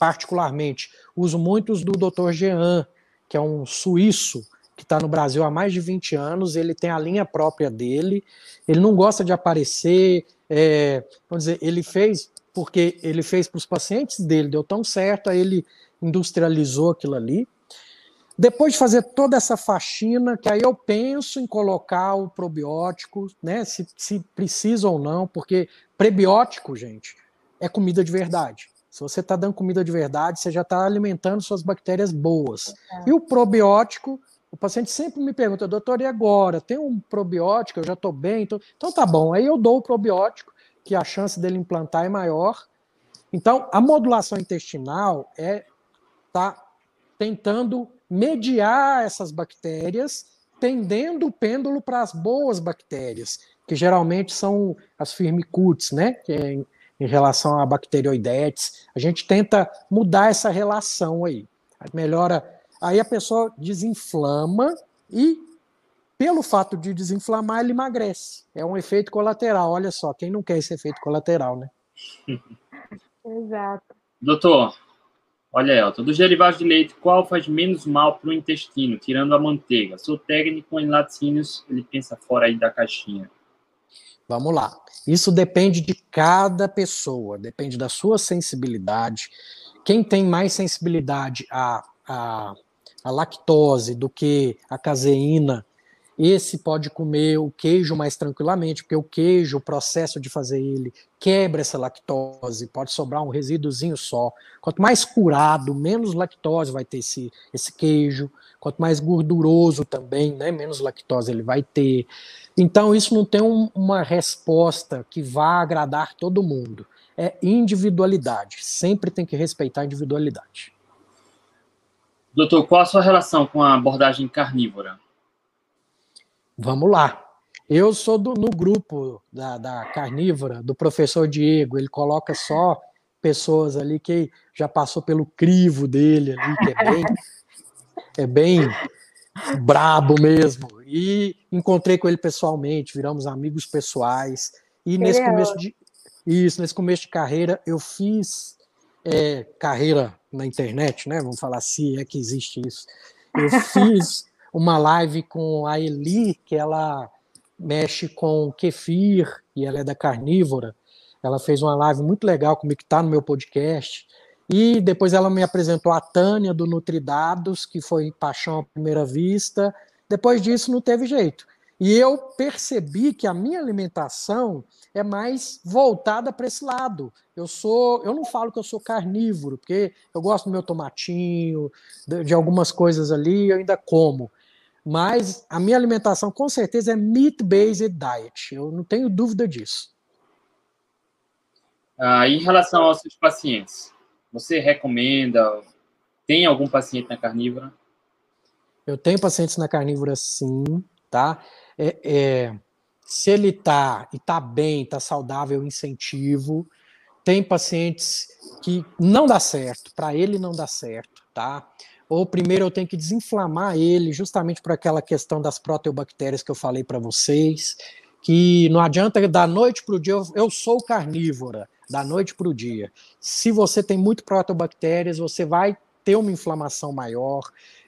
particularmente, uso muitos do Dr. Jean, que é um suíço que está no Brasil há mais de 20 anos, ele tem a linha própria dele, ele não gosta de aparecer, é, vamos dizer, ele fez porque ele fez para os pacientes dele, deu tão certo, aí ele industrializou aquilo ali. Depois de fazer toda essa faxina, que aí eu penso em colocar o probiótico, né, se, se precisa ou não, porque prebiótico, gente, é comida de verdade. Se você está dando comida de verdade, você já está alimentando suas bactérias boas. É. E o probiótico, o paciente sempre me pergunta, doutor, e agora? Tem um probiótico? Eu já estou bem? Então, tá bom. Aí eu dou o probiótico que a chance dele implantar é maior. Então, a modulação intestinal é tá tentando mediar essas bactérias, tendendo o pêndulo para as boas bactérias, que geralmente são as firmicutes, né? Que é em, em relação a bacteroidetes. A gente tenta mudar essa relação aí. Melhora. Aí a pessoa desinflama e, pelo fato de desinflamar, ele emagrece. É um efeito colateral. Olha só, quem não quer esse efeito colateral, né? Exato. Doutor, olha, Elton, dos derivados de leite, qual faz menos mal para o intestino, tirando a manteiga? Sou técnico em laticínios, ele pensa fora aí da caixinha. Vamos lá. Isso depende de cada pessoa, depende da sua sensibilidade. Quem tem mais sensibilidade à, à, à lactose do que a caseína esse pode comer o queijo mais tranquilamente, porque o queijo, o processo de fazer ele, quebra essa lactose, pode sobrar um resíduozinho só. Quanto mais curado, menos lactose vai ter esse, esse queijo. Quanto mais gorduroso também, né, menos lactose ele vai ter. Então, isso não tem um, uma resposta que vá agradar todo mundo. É individualidade. Sempre tem que respeitar a individualidade. Doutor, qual a sua relação com a abordagem carnívora? Vamos lá. Eu sou do, no grupo da, da carnívora, do professor Diego. Ele coloca só pessoas ali que já passou pelo crivo dele ali, que é bem, é bem brabo mesmo. E encontrei com ele pessoalmente, viramos amigos pessoais. E nesse começo de isso, nesse começo de carreira, eu fiz é, carreira na internet, né? Vamos falar se é que existe isso. Eu fiz uma live com a Eli, que ela mexe com kefir e ela é da carnívora. Ela fez uma live muito legal comigo que está no meu podcast. E depois ela me apresentou a Tânia do Nutridados, que foi paixão à primeira vista. Depois disso não teve jeito. E eu percebi que a minha alimentação é mais voltada para esse lado. Eu sou, eu não falo que eu sou carnívoro, porque eu gosto do meu tomatinho, de, de algumas coisas ali, eu ainda como. Mas a minha alimentação com certeza é meat-based diet. Eu não tenho dúvida disso. Ah, em relação aos seus pacientes, você recomenda? Tem algum paciente na carnívora? Eu tenho pacientes na carnívora, sim, tá? É, é, se ele tá e tá bem, tá saudável, eu incentivo. Tem pacientes que não dá certo, para ele não dá certo, tá? ou primeiro eu tenho que desinflamar ele, justamente por aquela questão das proteobactérias que eu falei para vocês, que não adianta da noite para o dia, eu, eu sou carnívora, da noite para o dia. Se você tem muito proteobactérias, você vai ter uma inflamação maior.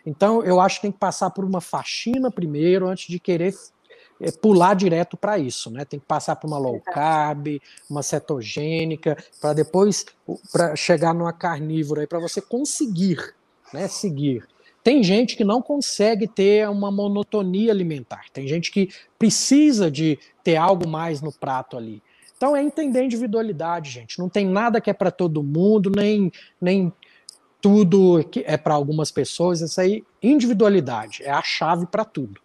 Então, eu acho que tem que passar por uma faxina primeiro, antes de querer é, pular direto para isso, né? Tem que passar por uma low carb, uma cetogênica, para depois para chegar numa carnívora, para você conseguir né, seguir. Tem gente que não consegue ter uma monotonia alimentar, tem gente que precisa de ter algo mais no prato ali. Então é entender a individualidade, gente. Não tem nada que é para todo mundo, nem, nem tudo que é para algumas pessoas. Isso aí, individualidade, é a chave para tudo.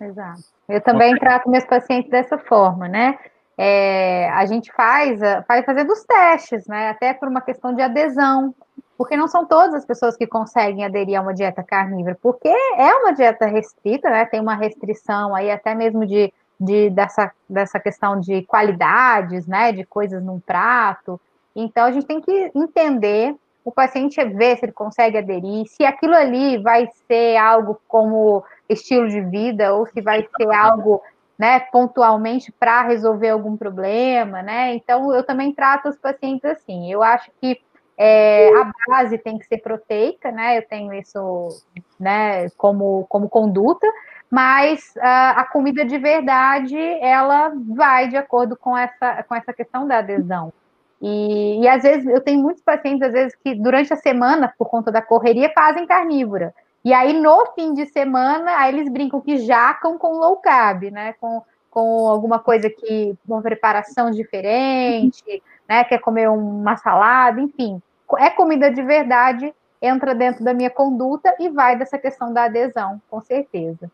Exato. Eu também trato meus pacientes dessa forma, né? É, a gente faz, faz fazendo os testes, né? Até por uma questão de adesão porque não são todas as pessoas que conseguem aderir a uma dieta carnívora, porque é uma dieta restrita, né? Tem uma restrição aí até mesmo de, de dessa, dessa questão de qualidades, né? De coisas num prato. Então a gente tem que entender o paciente ver se ele consegue aderir, se aquilo ali vai ser algo como estilo de vida ou se vai ser algo né, pontualmente para resolver algum problema, né? Então eu também trato os pacientes assim. Eu acho que é, a base tem que ser proteica, né? Eu tenho isso né, como, como conduta, mas a, a comida de verdade ela vai de acordo com essa, com essa questão da adesão. E, e às vezes eu tenho muitos pacientes, às vezes, que durante a semana, por conta da correria, fazem carnívora. E aí, no fim de semana, aí eles brincam que jacam com low carb, né? Com, com alguma coisa que, uma preparação diferente, né? Quer comer uma salada, enfim é comida de verdade, entra dentro da minha conduta e vai dessa questão da adesão, com certeza.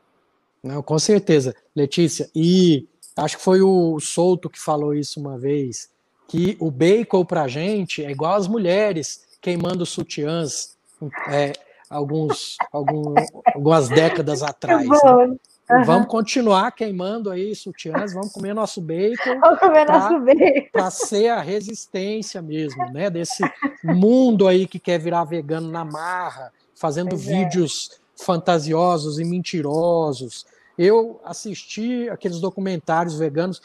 Não, com certeza, Letícia. E acho que foi o Souto que falou isso uma vez. Que o bacon para a gente é igual as mulheres queimando sutiãs é, alguns, algum, algumas décadas atrás. Né? Uhum. Vamos continuar queimando aí sutiãs, vamos comer nosso bacon. Vamos comer pra, nosso bacon. Para ser a resistência mesmo, né? Desse mundo aí que quer virar vegano na marra, fazendo pois é. vídeos é. fantasiosos e mentirosos. Eu assisti aqueles documentários veganos.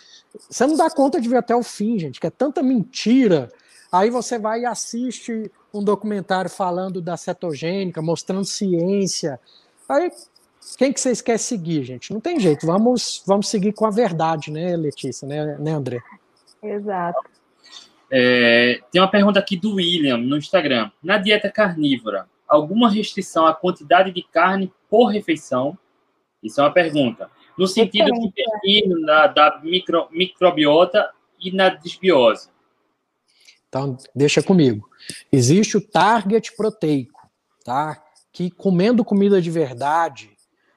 Você não dá conta de ver até o fim, gente, que é tanta mentira. Aí você vai e assiste um documentário falando da cetogênica, mostrando ciência. Aí quem que vocês querem seguir, gente? Não tem jeito, vamos, vamos seguir com a verdade, né, Letícia, né, né André? Exato. É, tem uma pergunta aqui do William no Instagram. Na dieta carnívora, alguma restrição à quantidade de carne por refeição? Isso é uma pergunta. No sentido de intervir na, da micro, microbiota e na desbiose. Então, deixa comigo. Existe o target proteico, tá? Que comendo comida de verdade,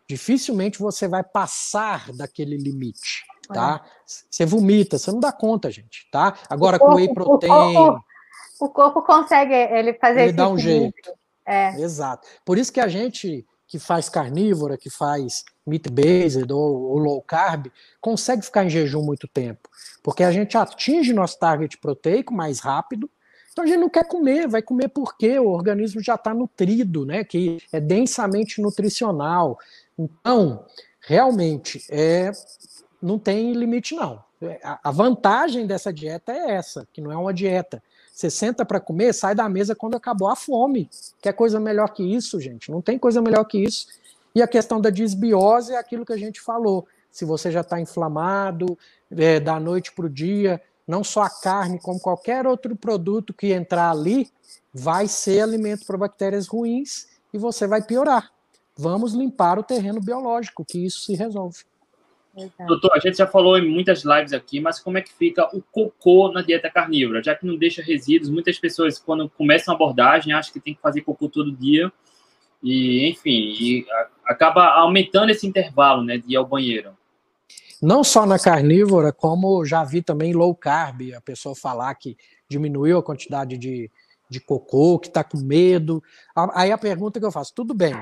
dificilmente você vai passar daquele limite, tá? É. Você vomita, você não dá conta, gente, tá? Agora corpo, com whey protein... O corpo, o corpo consegue ele fazer Ele dá um jeito. É. Exato. Por isso que a gente que faz carnívora, que faz meat-based ou, ou, low carb, consegue ficar em jejum muito tempo. Porque a gente atinge nosso target proteico mais rápido, então a gente não quer comer, vai comer porque o organismo já está nutrido, né? Que é densamente nutricional. Então, realmente, é, não tem limite, não. A vantagem dessa dieta é essa, que não é uma dieta. Você senta para comer, sai da mesa quando acabou a fome. Quer coisa melhor que isso, gente? Não tem coisa melhor que isso. E a questão da desbiose é aquilo que a gente falou. Se você já está inflamado, é, da noite para o dia, não só a carne, como qualquer outro produto que entrar ali, vai ser alimento para bactérias ruins e você vai piorar. Vamos limpar o terreno biológico, que isso se resolve. Exato. Doutor, a gente já falou em muitas lives aqui, mas como é que fica o cocô na dieta carnívora? Já que não deixa resíduos, muitas pessoas, quando começam a abordagem, acham que tem que fazer cocô todo dia. E, enfim, e acaba aumentando esse intervalo né, de ir ao banheiro. Não só na carnívora, como já vi também low carb, a pessoa falar que diminuiu a quantidade de, de cocô, que está com medo. Aí a pergunta que eu faço, tudo bem,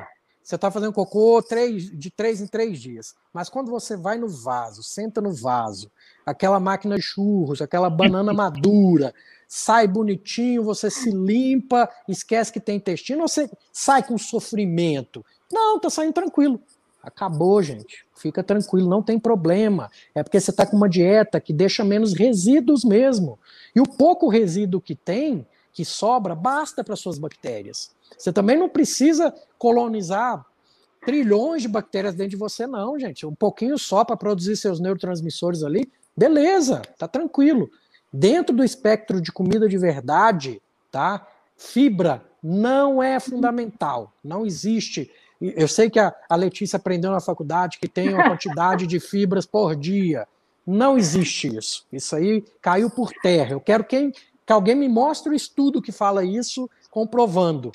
você está fazendo cocô três, de três em três dias. Mas quando você vai no vaso, senta no vaso, aquela máquina de churros, aquela banana madura, sai bonitinho, você se limpa, esquece que tem intestino, ou você sai com sofrimento? Não, tá saindo tranquilo. Acabou, gente. Fica tranquilo, não tem problema. É porque você está com uma dieta que deixa menos resíduos mesmo. E o pouco resíduo que tem, que sobra, basta para suas bactérias. Você também não precisa colonizar trilhões de bactérias dentro de você, não, gente. Um pouquinho só para produzir seus neurotransmissores ali, beleza, tá tranquilo. Dentro do espectro de comida de verdade, tá? Fibra não é fundamental, não existe. Eu sei que a, Letícia aprendeu na faculdade que tem uma quantidade de fibras por dia. Não existe isso. Isso aí caiu por terra. Eu quero que, que alguém me mostre o estudo que fala isso, comprovando.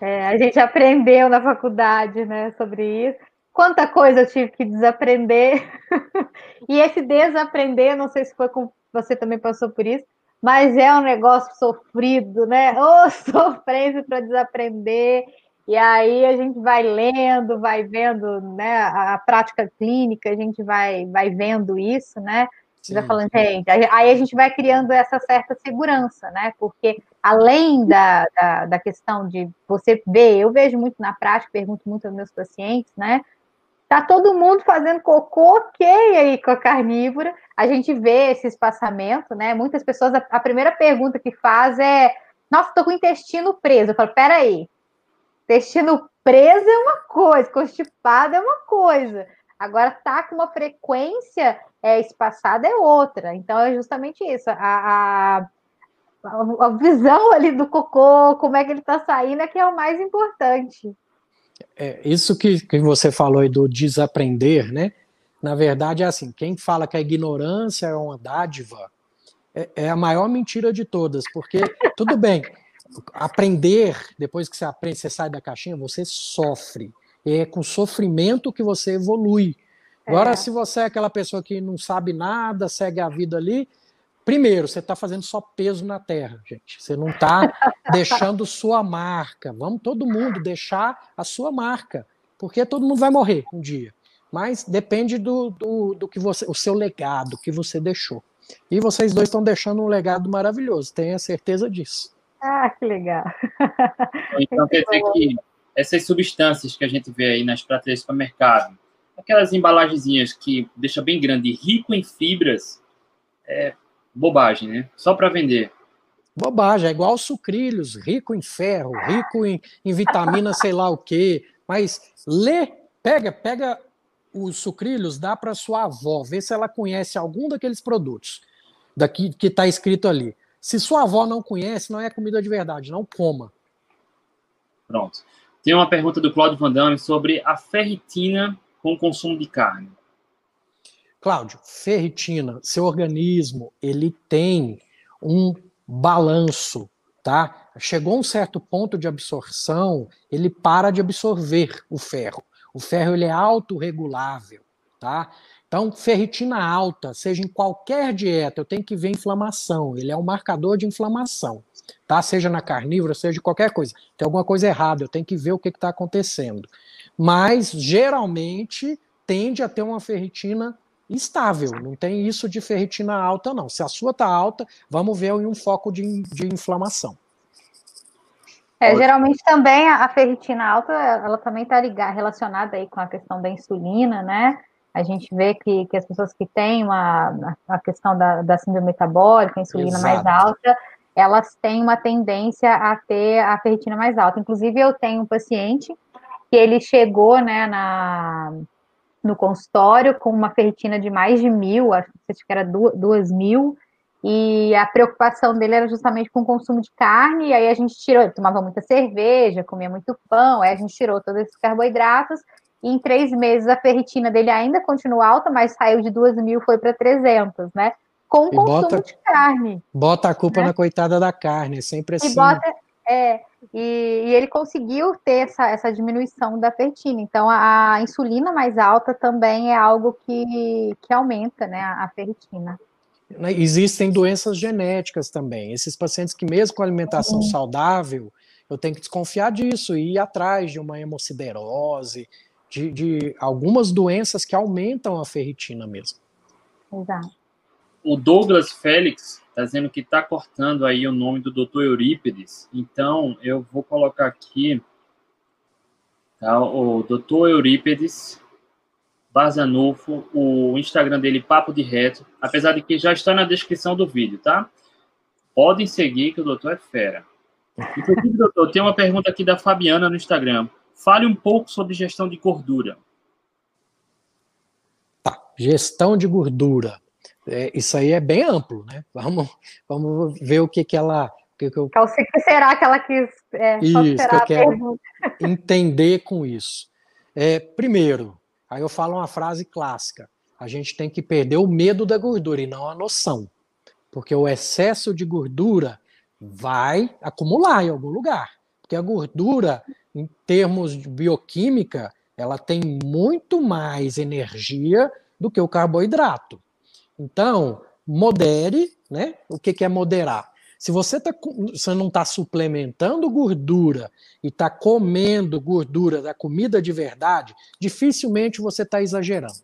É, a gente aprendeu na faculdade, né, sobre isso. Quanta coisa eu tive que desaprender. e esse desaprender, não sei se foi com você também passou por isso, mas é um negócio sofrido, né? Ô, oh, sofrência para desaprender. E aí a gente vai lendo, vai vendo, né, a, prática clínica, a gente vai, vai vendo isso, né? Sim, vai falando, gente, aí a gente vai criando essa certa segurança, né? Porque além da, da, da, questão de você ver, eu vejo muito na prática, pergunto muito aos meus pacientes, né? Tá todo mundo fazendo cocô ok aí com a carnívora, a gente vê esse espaçamento, né? Muitas pessoas, a, a primeira pergunta que faz é: Nossa, tô com o intestino preso. Eu falo: Peraí, intestino preso é uma coisa, constipado é uma coisa. Agora, tá com uma frequência é, espaçada é outra. Então, é justamente isso. A, a, a visão ali do cocô, como é que ele está saindo, é que é o mais importante. É, isso que, que você falou aí do desaprender, né? Na verdade, é assim: quem fala que a ignorância é uma dádiva é, é a maior mentira de todas, porque tudo bem, aprender, depois que você aprende, você sai da caixinha, você sofre. E é com sofrimento que você evolui. Agora, é. se você é aquela pessoa que não sabe nada, segue a vida ali, primeiro, você está fazendo só peso na terra, gente. Você não está deixando sua marca. Vamos todo mundo deixar a sua marca, porque todo mundo vai morrer um dia. Mas depende do, do, do que você, o seu legado que você deixou. E vocês dois estão deixando um legado maravilhoso, tenha certeza disso. Ah, que legal. Então quer dizer que essas substâncias que a gente vê aí nas prateleiras do supermercado, aquelas embalagenzinhas que deixa bem grande, rico em fibras, é bobagem, né? Só para vender. Bobagem, é igual sucrilhos, rico em ferro, rico em, em vitamina, sei lá o quê. Mas lê, pega, pega os sucrilhos, dá para sua avó, vê se ela conhece algum daqueles produtos daqui que está escrito ali. Se sua avó não conhece, não é comida de verdade, não coma. Pronto. Tem uma pergunta do Claudio Van Damme sobre a ferritina com o consumo de carne. Cláudio, ferritina, seu organismo, ele tem um balanço, tá? Chegou um certo ponto de absorção, ele para de absorver o ferro. O ferro ele é autorregulável, tá? Então, ferritina alta, seja em qualquer dieta, eu tenho que ver inflamação. Ele é um marcador de inflamação, tá? Seja na carnívora, seja qualquer coisa. Tem alguma coisa errada, eu tenho que ver o que está acontecendo. Mas, geralmente, tende a ter uma ferritina estável, não tem isso de ferritina alta, não. Se a sua está alta, vamos ver em um foco de, de inflamação. É, geralmente também a ferritina alta, ela também está ligada, relacionada aí com a questão da insulina, né? A gente vê que, que as pessoas que têm uma, a questão da, da síndrome metabólica, a insulina Exato. mais alta, elas têm uma tendência a ter a ferritina mais alta. Inclusive, eu tenho um paciente que ele chegou né, na, no consultório com uma ferritina de mais de mil, acho que era duas, duas mil, e a preocupação dele era justamente com o consumo de carne, e aí a gente tirou, ele tomava muita cerveja, comia muito pão, aí a gente tirou todos esses carboidratos, e em três meses a ferritina dele ainda continua alta, mas saiu de 2 mil, foi para 300, né? Com o consumo bota, de carne. Bota a culpa né? na coitada da carne, é sempre assim. E, bota, é, e, e, ele conseguiu ter essa, essa diminuição da ferritina. Então, a, a, insulina mais alta também é algo que, que aumenta né, a, a ferritina. Né, existem doenças genéticas também. Esses pacientes que, mesmo com alimentação uhum. saudável, eu tenho que desconfiar disso e ir atrás de uma hemociderose, de, de algumas doenças que aumentam a ferritina mesmo. Exato. O Douglas Félix está dizendo que está cortando aí o nome do Dr. Eurípides. Então, eu vou colocar aqui tá, o Dr. Eurípides Barzanufo, o Instagram dele, Papo de Reto, apesar de que já está na descrição do vídeo, tá? Podem seguir, que o doutor é fera. Inclusive, doutor, tem uma pergunta aqui da Fabiana no Instagram. Fale um pouco sobre gestão de gordura. Tá, gestão de gordura. É, isso aí é bem amplo, né? Vamos, vamos ver o que, que ela. Que que eu... Qual será que ela quis é, isso, que eu quero entender com isso. É, primeiro, Aí eu falo uma frase clássica: a gente tem que perder o medo da gordura e não a noção. Porque o excesso de gordura vai acumular em algum lugar. Porque a gordura, em termos de bioquímica, ela tem muito mais energia do que o carboidrato. Então, modere, né? O que, que é moderar? Se você, tá, você não está suplementando gordura e está comendo gordura da comida de verdade, dificilmente você está exagerando.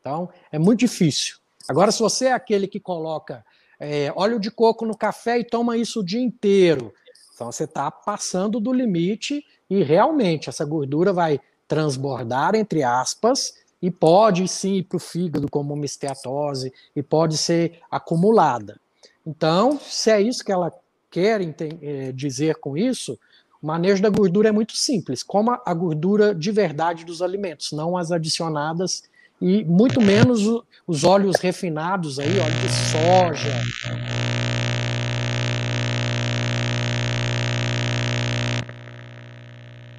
Então, é muito difícil. Agora, se você é aquele que coloca é, óleo de coco no café e toma isso o dia inteiro, então você está passando do limite e realmente essa gordura vai transbordar, entre aspas, e pode sim ir para o fígado como uma esteatose e pode ser acumulada. Então, se é isso que ela quer é, dizer com isso, o manejo da gordura é muito simples. Coma a gordura de verdade dos alimentos, não as adicionadas e muito menos os óleos refinados aí, óleo de soja.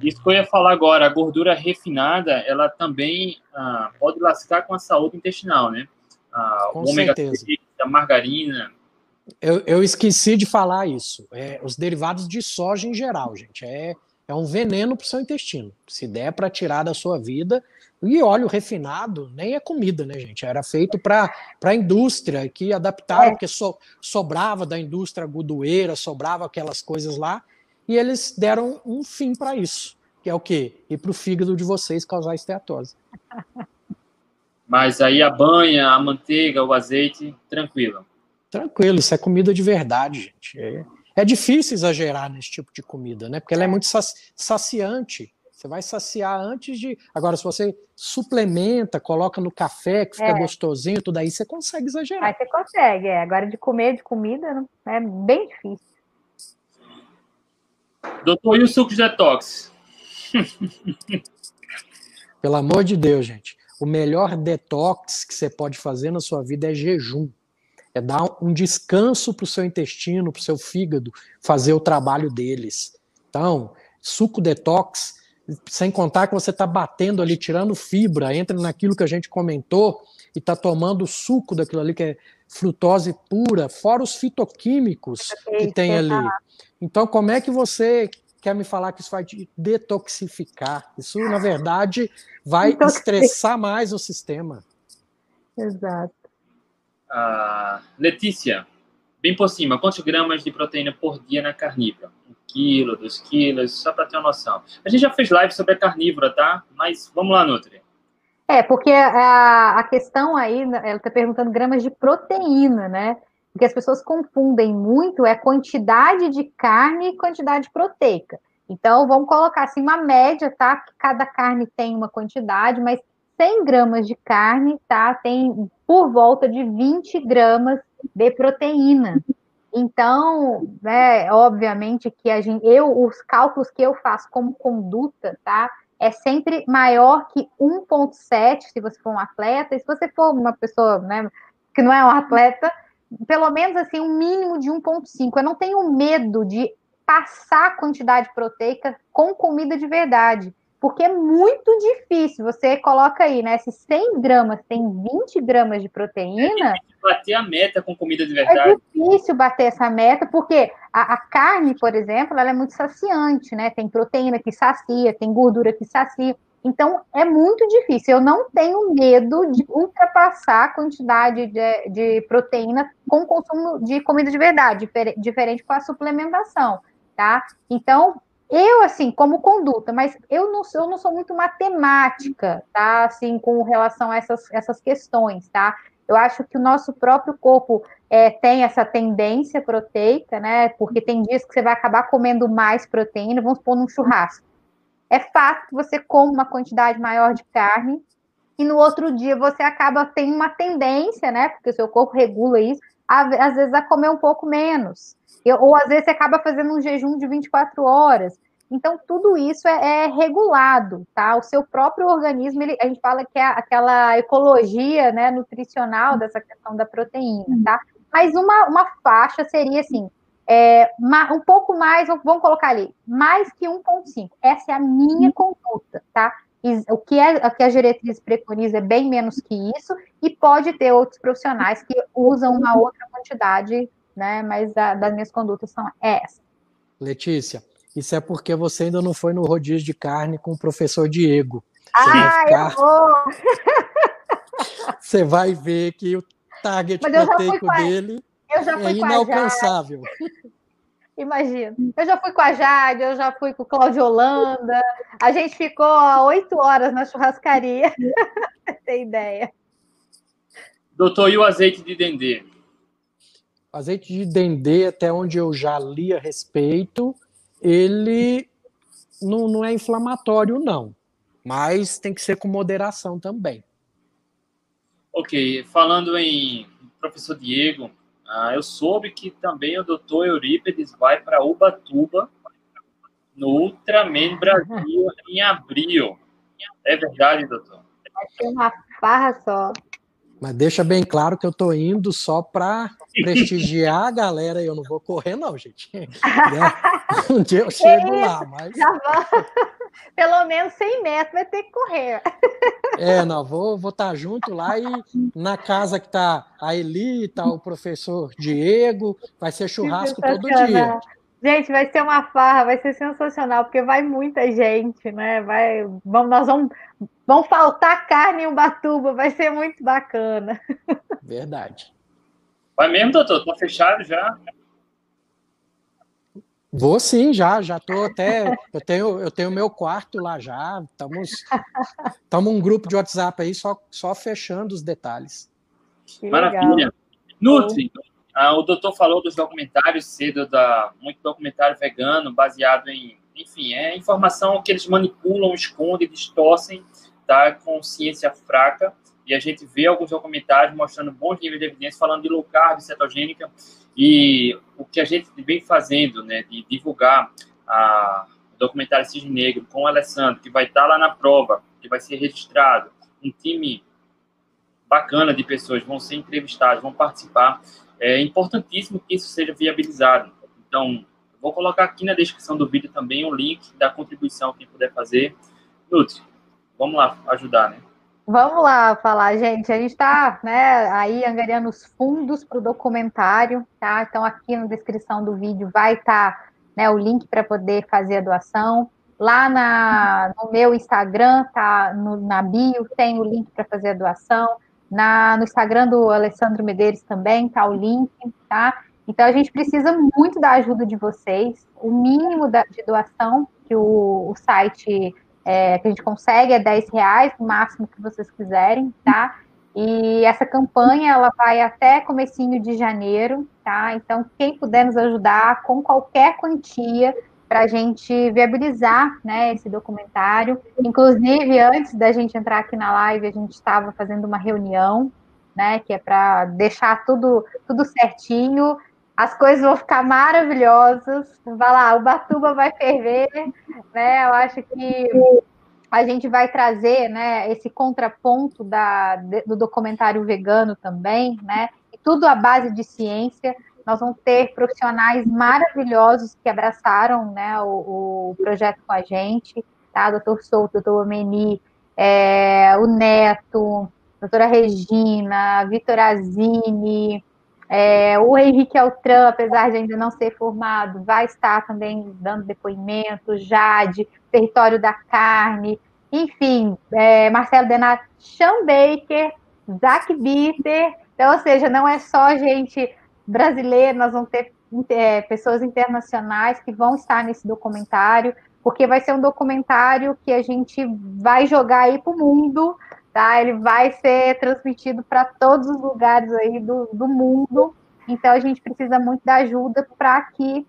Isso que eu ia falar agora, a gordura refinada, ela também ah, pode lascar com a saúde intestinal, né? Ah, com ômega certeza. 3, a margarina, eu, eu esqueci de falar isso. É, os derivados de soja em geral, gente. É, é um veneno para o seu intestino. Se der para tirar da sua vida, e óleo refinado nem é comida, né, gente? Era feito para a indústria, que adaptaram, é. porque so, sobrava da indústria agudoeira, sobrava aquelas coisas lá, e eles deram um fim para isso, que é o quê? Ir para o fígado de vocês causar esteatose. Mas aí a banha, a manteiga, o azeite, tranquilo. Tranquilo, isso é comida de verdade, gente. É, é difícil exagerar nesse tipo de comida, né? Porque ela é muito saciante. Você vai saciar antes de. Agora, se você suplementa, coloca no café, que fica é. gostosinho, tudo aí, você consegue exagerar. Aí você consegue, é. Agora, de comer, de comida, é bem difícil. Doutor, e o suco de detox? Pelo amor de Deus, gente. O melhor detox que você pode fazer na sua vida é jejum. É dar um descanso para o seu intestino, para o seu fígado, fazer o trabalho deles. Então, suco detox sem contar que você está batendo ali, tirando fibra, entra naquilo que a gente comentou e está tomando suco daquilo ali que é frutose pura, fora os fitoquímicos que tem ali. Então, como é que você quer me falar que isso vai detoxificar? Isso, na verdade, vai estressar mais o sistema. Exato. Uh, Letícia, bem por cima, quantos gramas de proteína por dia na carnívora? quilo, dois quilos, só para ter uma noção. A gente já fez live sobre a carnívora, tá? Mas vamos lá, Nutri. É, porque a, a questão aí, ela está perguntando gramas de proteína, né? Porque as pessoas confundem muito é quantidade de carne e quantidade proteica. Então, vamos colocar assim uma média, tá? Que cada carne tem uma quantidade, mas 100 gramas de carne, tá? Tem por volta de 20 gramas de proteína. Então, né, obviamente que a gente, eu, os cálculos que eu faço como conduta, tá? É sempre maior que 1,7 se você for um atleta, e se você for uma pessoa né, que não é um atleta, pelo menos assim, um mínimo de 1,5. Eu não tenho medo de passar a quantidade proteica com comida de verdade porque é muito difícil. Você coloca aí, né? Se 100 gramas tem 20 gramas de proteína. É bater a meta com comida de verdade. É difícil bater essa meta, porque a, a, carne, por exemplo, ela é muito saciante, né? Tem proteína que sacia, tem gordura que sacia. Então, é muito difícil. Eu não tenho medo de ultrapassar a quantidade de, de proteína com o consumo de comida de verdade, diferente com a suplementação, tá? Então, eu, assim, como conduta, mas eu não, eu não sou muito matemática, tá? Assim, com relação a essas, essas questões, tá? Eu acho que o nosso próprio corpo é, tem essa tendência proteica, né? Porque tem dias que você vai acabar comendo mais proteína, vamos pôr num churrasco. É fato que você come uma quantidade maior de carne e no outro dia você acaba tem uma tendência, né? Porque o seu corpo regula isso, a, às vezes a comer um pouco menos. Ou às vezes você acaba fazendo um jejum de 24 horas. Então, tudo isso é, é regulado, tá? O seu próprio organismo, ele, a gente fala que é aquela ecologia né, nutricional dessa questão da proteína, tá? Mas uma, uma faixa seria assim, é, um pouco mais, vamos colocar ali, mais que 1,5. Essa é a minha conduta, tá? o que, é, o que a diretriz preconiza é bem menos que isso, e pode ter outros profissionais que usam uma outra quantidade né? Mas a, das minhas condutas são essas. Letícia, isso é porque você ainda não foi no rodízio de carne com o professor Diego. Você ah, ficar... eu vou! você vai ver que o target proteico dele é inalcançável. Imagina. Eu já fui com a Jade, eu já fui com o Cláudio Holanda. A gente ficou oito horas na churrascaria. Tem ideia. Doutor, e o azeite de dendê? Azeite de dendê, até onde eu já li a respeito, ele não, não é inflamatório, não. Mas tem que ser com moderação também. Ok, falando em professor Diego, ah, eu soube que também o doutor Eurípides vai para Ubatuba, no Ultraman Brasil, em abril. É verdade, doutor? Vai ser uma farra só. Mas deixa bem claro que eu estou indo só para prestigiar a galera. Eu não vou correr, não, gente. Um dia eu chego lá, mas. Pelo menos 100 metros vai ter que correr. É, não, vou estar vou tá junto lá e na casa que tá a Eli, tá o professor Diego, vai ser churrasco todo dia. Gente, vai ser uma farra, vai ser sensacional, porque vai muita gente, né? Vai, vamos, nós vamos, vão faltar carne em Ubatuba, vai ser muito bacana. Verdade. Vai mesmo, doutor? Tô fechado já. Vou sim, já, já tô até. Eu tenho, eu tenho meu quarto lá já. Estamos, estamos um grupo de WhatsApp aí só, só fechando os detalhes. Que Maravilha. Nutri, ah, o doutor falou dos documentários cedo, da, muito documentário vegano, baseado em, enfim, é informação que eles manipulam, escondem, distorcem, tá? Com ciência fraca. E a gente vê alguns documentários mostrando bons níveis de evidência, falando de low carb, cetogênica, e o que a gente vem fazendo, né, de divulgar a, documentário Cisne Negro com o Alessandro, que vai estar lá na prova, que vai ser registrado, um time bacana de pessoas vão ser entrevistados, vão participar. É importantíssimo que isso seja viabilizado. Então, vou colocar aqui na descrição do vídeo também o link da contribuição, quem puder fazer. Nutri, vamos lá ajudar, né? Vamos lá falar, gente. A gente está né, aí angariando os fundos para o documentário, tá? Então, aqui na descrição do vídeo vai estar tá, né, o link para poder fazer a doação. Lá na, no meu Instagram, tá? No, na bio, tem o link para fazer a doação. Na, no Instagram do Alessandro Medeiros também tá o link, tá? Então, a gente precisa muito da ajuda de vocês. O mínimo da, de doação que o, o site é, que a gente consegue é 10 reais, o máximo que vocês quiserem, tá? E essa campanha ela vai até comecinho de janeiro, tá? Então, quem puder nos ajudar com qualquer quantia para a gente viabilizar né, esse documentário. Inclusive, antes da gente entrar aqui na live, a gente estava fazendo uma reunião, né? Que é para deixar tudo, tudo certinho as coisas vão ficar maravilhosas. Vai lá, o Batuba vai ferver, né? Eu acho que a gente vai trazer, né, esse contraponto da, do documentário vegano também, né? E tudo à base de ciência. Nós vamos ter profissionais maravilhosos que abraçaram, né, o, o projeto com a gente, tá? Doutor Souto, doutor Omeni, é, o Neto, doutora Regina, Vitor Azini, é, o Henrique Altran, apesar de ainda não ser formado, vai estar também dando depoimento, Jade, Território da Carne, enfim, é, Marcelo Denato, Sean Baker, Zach Bitter, então, ou seja, não é só gente brasileira, nós vamos ter é, pessoas internacionais que vão estar nesse documentário, porque vai ser um documentário que a gente vai jogar aí para o mundo, tá? Ele vai ser transmitido para todos os lugares aí do, do mundo. Então a gente precisa muito da ajuda para que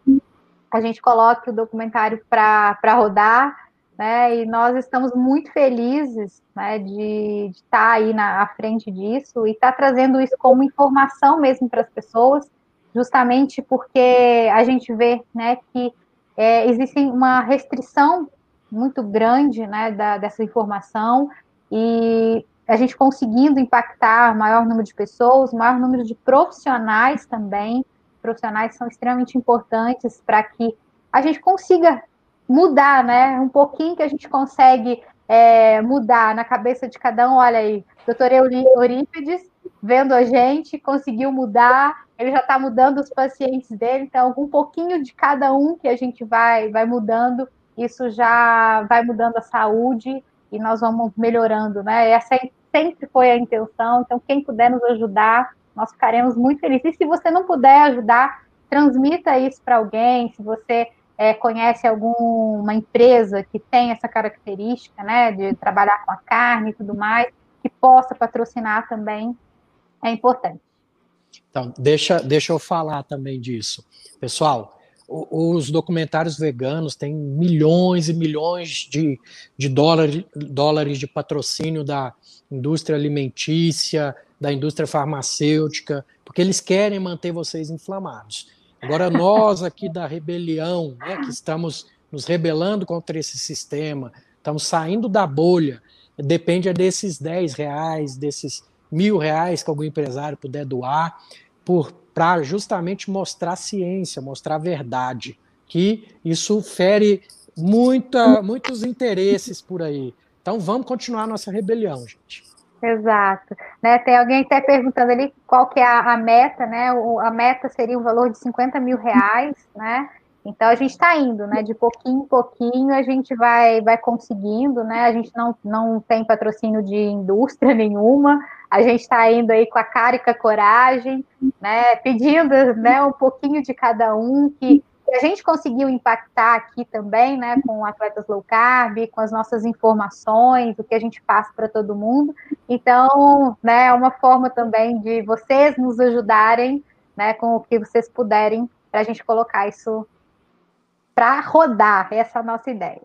a gente coloque o documentário para rodar, né? E nós estamos muito felizes né, de, estar tá aí na à frente disso e estar tá trazendo isso como informação mesmo para as pessoas, justamente porque a gente vê né, que é, existe uma restrição muito grande né, da, dessa informação e a gente conseguindo impactar maior número de pessoas, maior número de profissionais também. Profissionais são extremamente importantes para que a gente consiga mudar, né? Um pouquinho que a gente consegue é, mudar na cabeça de cada um. Olha aí, doutor Eurípides, vendo a gente, conseguiu mudar, ele já está mudando os pacientes dele, então um pouquinho de cada um que a gente vai, vai mudando, isso já vai mudando a saúde e nós vamos melhorando, né? Essa sempre foi a intenção, então quem puder nos ajudar, nós ficaremos muito felizes. E se você não puder ajudar, transmita isso para alguém, se você é, conhece alguma empresa que tem essa característica, né, de trabalhar com a carne e tudo mais, que possa patrocinar também, é importante. Então, deixa, deixa eu falar também disso. Pessoal, os documentários veganos têm milhões e milhões de, de dólares, dólares de patrocínio da indústria alimentícia, da indústria farmacêutica, porque eles querem manter vocês inflamados. Agora, nós aqui da rebelião, né, que estamos nos rebelando contra esse sistema, estamos saindo da bolha, depende é desses 10 reais, desses mil reais que algum empresário puder doar, para justamente mostrar ciência, mostrar verdade, que isso fere muita, muitos interesses por aí. Então vamos continuar nossa rebelião, gente. Exato. Né, tem alguém até perguntando ali qual que é a, a meta, né? O, a meta seria um valor de 50 mil reais, né? Então a gente está indo, né? De pouquinho em pouquinho a gente vai, vai conseguindo, né? A gente não, não tem patrocínio de indústria nenhuma, a gente está indo aí com a cara e com a coragem, né? Pedindo né, um pouquinho de cada um, que, que a gente conseguiu impactar aqui também, né? Com atletas low carb, com as nossas informações, o que a gente passa para todo mundo. Então, né, é uma forma também de vocês nos ajudarem, né? Com o que vocês puderem para a gente colocar isso para rodar essa é a nossa ideia.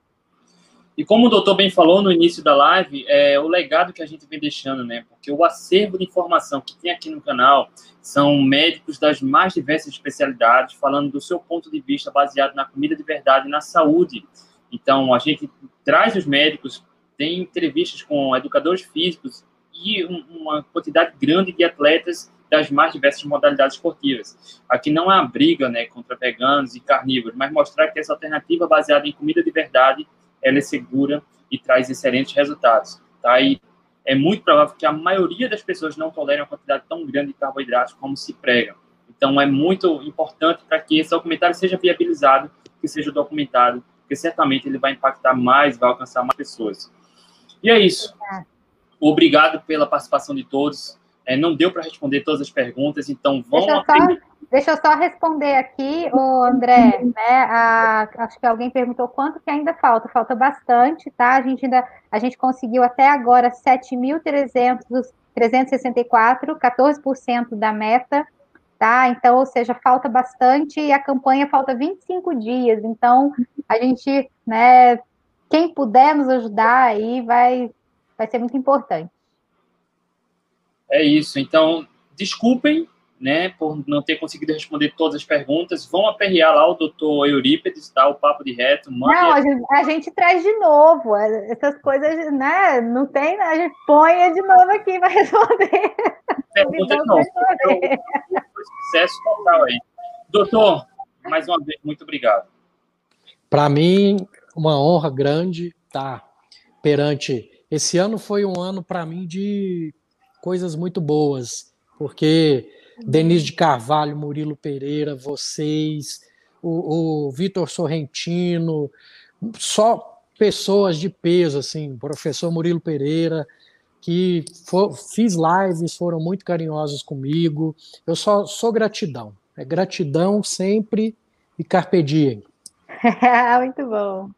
E como o doutor bem falou no início da live, é o legado que a gente vem deixando, né? Porque o acervo de informação que tem aqui no canal são médicos das mais diversas especialidades, falando do seu ponto de vista baseado na comida de verdade e na saúde. Então, a gente traz os médicos, tem entrevistas com educadores físicos e uma quantidade grande de atletas das mais diversas modalidades esportivas. Aqui não há briga né, contra veganos e carnívoros, mas mostrar que essa alternativa baseada em comida de verdade ela é segura e traz excelentes resultados. Tá? E é muito provável que a maioria das pessoas não tolerem uma quantidade tão grande de carboidratos como se prega. Então, é muito importante para que esse documentário seja viabilizado, que seja documentado, porque certamente ele vai impactar mais, vai alcançar mais pessoas. E é isso. Obrigado pela participação de todos. É, não deu para responder todas as perguntas, então vamos deixa aprender. Deixa eu só responder aqui, o André, né? A, acho que alguém perguntou quanto que ainda falta. Falta bastante, tá? A gente ainda a gente conseguiu até agora 7.364, 14% da meta, tá? Então, ou seja, falta bastante e a campanha falta 25 dias. Então, a gente, né, quem puder nos ajudar aí vai vai ser muito importante. É isso. Então, desculpem, né, por não ter conseguido responder todas as perguntas. Vão aperrear lá o doutor Eurípides, tá? O papo de reto. Não, a gente, a gente, traz de novo. Essas coisas, né? Não tem, né? A gente põe de novo aqui para responder. Pergunta de novo. Sucesso total aí. Doutor, mais uma vez, muito obrigado. Para mim, uma honra grande estar tá, perante. Esse ano foi um ano para mim de coisas muito boas, porque Denise de Carvalho, Murilo Pereira, vocês, o, o Vitor Sorrentino, só pessoas de peso, assim, professor Murilo Pereira, que for, fiz lives, foram muito carinhosos comigo. Eu só sou gratidão. É gratidão sempre e carpe diem. muito bom.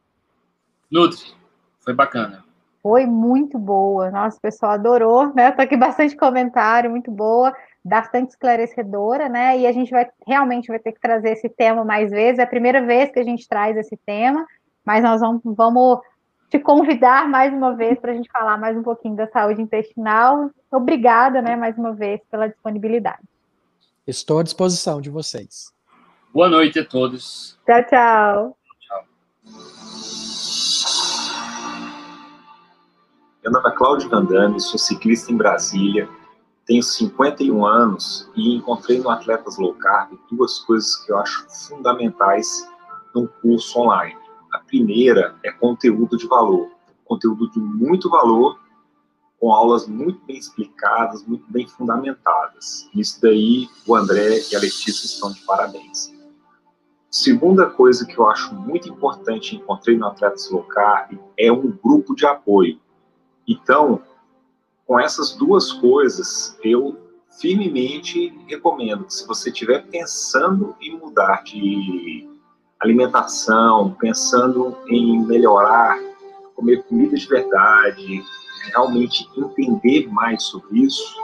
Nutri, foi bacana. Foi muito boa. Nossa, o pessoal adorou, né? Tô aqui bastante comentário, muito boa, bastante esclarecedora, né? E a gente vai realmente vai ter que trazer esse tema mais vezes. É a primeira vez que a gente traz esse tema, mas nós vamos, vamos te convidar mais uma vez para a gente falar mais um pouquinho da saúde intestinal. Obrigada, né, mais uma vez, pela disponibilidade. Estou à disposição de vocês. Boa noite a todos. Tchau, tchau. Meu nome é Cláudio Vandame, sou ciclista em Brasília, tenho 51 anos e encontrei no Atletas Low Carb duas coisas que eu acho fundamentais num curso online. A primeira é conteúdo de valor, conteúdo de muito valor, com aulas muito bem explicadas, muito bem fundamentadas. Isso daí o André e a Letícia estão de parabéns. Segunda coisa que eu acho muito importante encontrei no Atletas Low Carb é um grupo de apoio então, com essas duas coisas, eu firmemente recomendo que se você estiver pensando em mudar de alimentação, pensando em melhorar, comer comida de verdade, realmente entender mais sobre isso,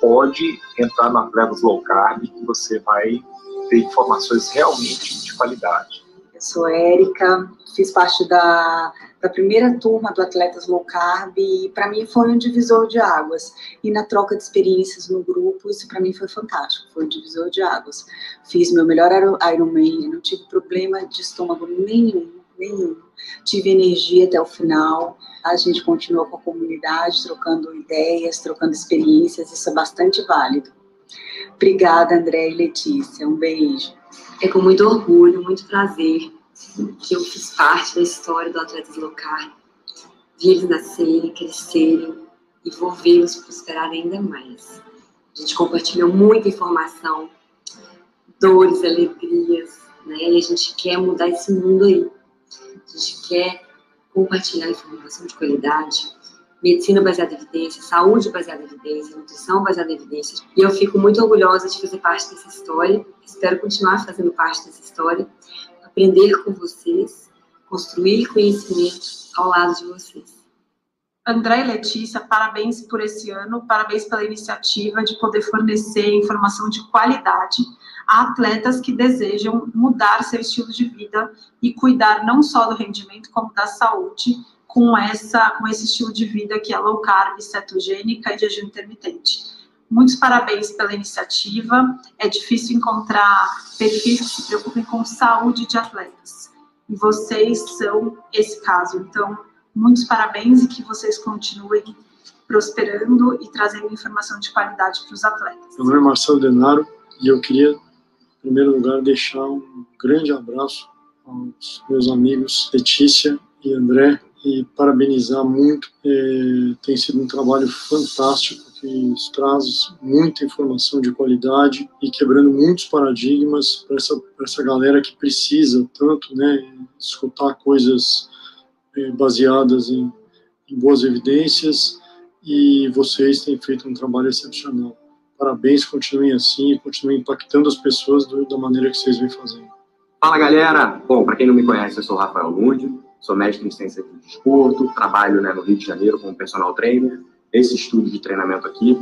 pode entrar na Atletas Low Carb que você vai ter informações realmente de qualidade. Eu sou Érica, fiz parte da da primeira turma do Atletas Low Carb e para mim foi um divisor de águas. E na troca de experiências no grupo, isso para mim foi fantástico, foi um divisor de águas. Fiz meu melhor Ironman, não tive problema de estômago nenhum, nenhum. Tive energia até o final. A gente continuou com a comunidade, trocando ideias, trocando experiências, isso é bastante válido. Obrigada, André e Letícia. Um beijo. É com muito orgulho, muito prazer que eu fiz parte da história do Atletas Locar, vi eles nascerem, crescerem e vou vê-los prosperar ainda mais. A gente compartilhou muita informação, dores, alegrias, né? E a gente quer mudar esse mundo aí. A gente quer compartilhar informação de qualidade, medicina baseada em evidência, saúde baseada em evidência, nutrição baseada em evidências. E eu fico muito orgulhosa de fazer parte dessa história. Espero continuar fazendo parte dessa história, aprender com vocês, construir conhecimento ao lado de vocês. André e Letícia, parabéns por esse ano, parabéns pela iniciativa de poder fornecer informação de qualidade a atletas que desejam mudar seu estilo de vida e cuidar não só do rendimento, como da saúde, com, essa, com esse estilo de vida que é low carb, cetogênica e jejum intermitente. Muitos parabéns pela iniciativa. É difícil encontrar perfis que se preocupem com saúde de atletas. E vocês são esse caso. Então, muitos parabéns e que vocês continuem prosperando e trazendo informação de qualidade para os atletas. Meu nome é Marcelo Denaro e eu queria, em primeiro lugar, deixar um grande abraço aos meus amigos Letícia e André e parabenizar muito. É, tem sido um trabalho fantástico que traz muita informação de qualidade e quebrando muitos paradigmas para essa, essa galera que precisa tanto, né, escutar coisas é, baseadas em, em boas evidências e vocês têm feito um trabalho excepcional. Parabéns, continuem assim, continuem impactando as pessoas do, da maneira que vocês vêm fazendo. Fala galera! Bom, para quem não me conhece, eu sou Rafael Lund, sou mestre em ciência de desporto, trabalho né, no Rio de Janeiro como personal trainer, esse estudo de treinamento aqui.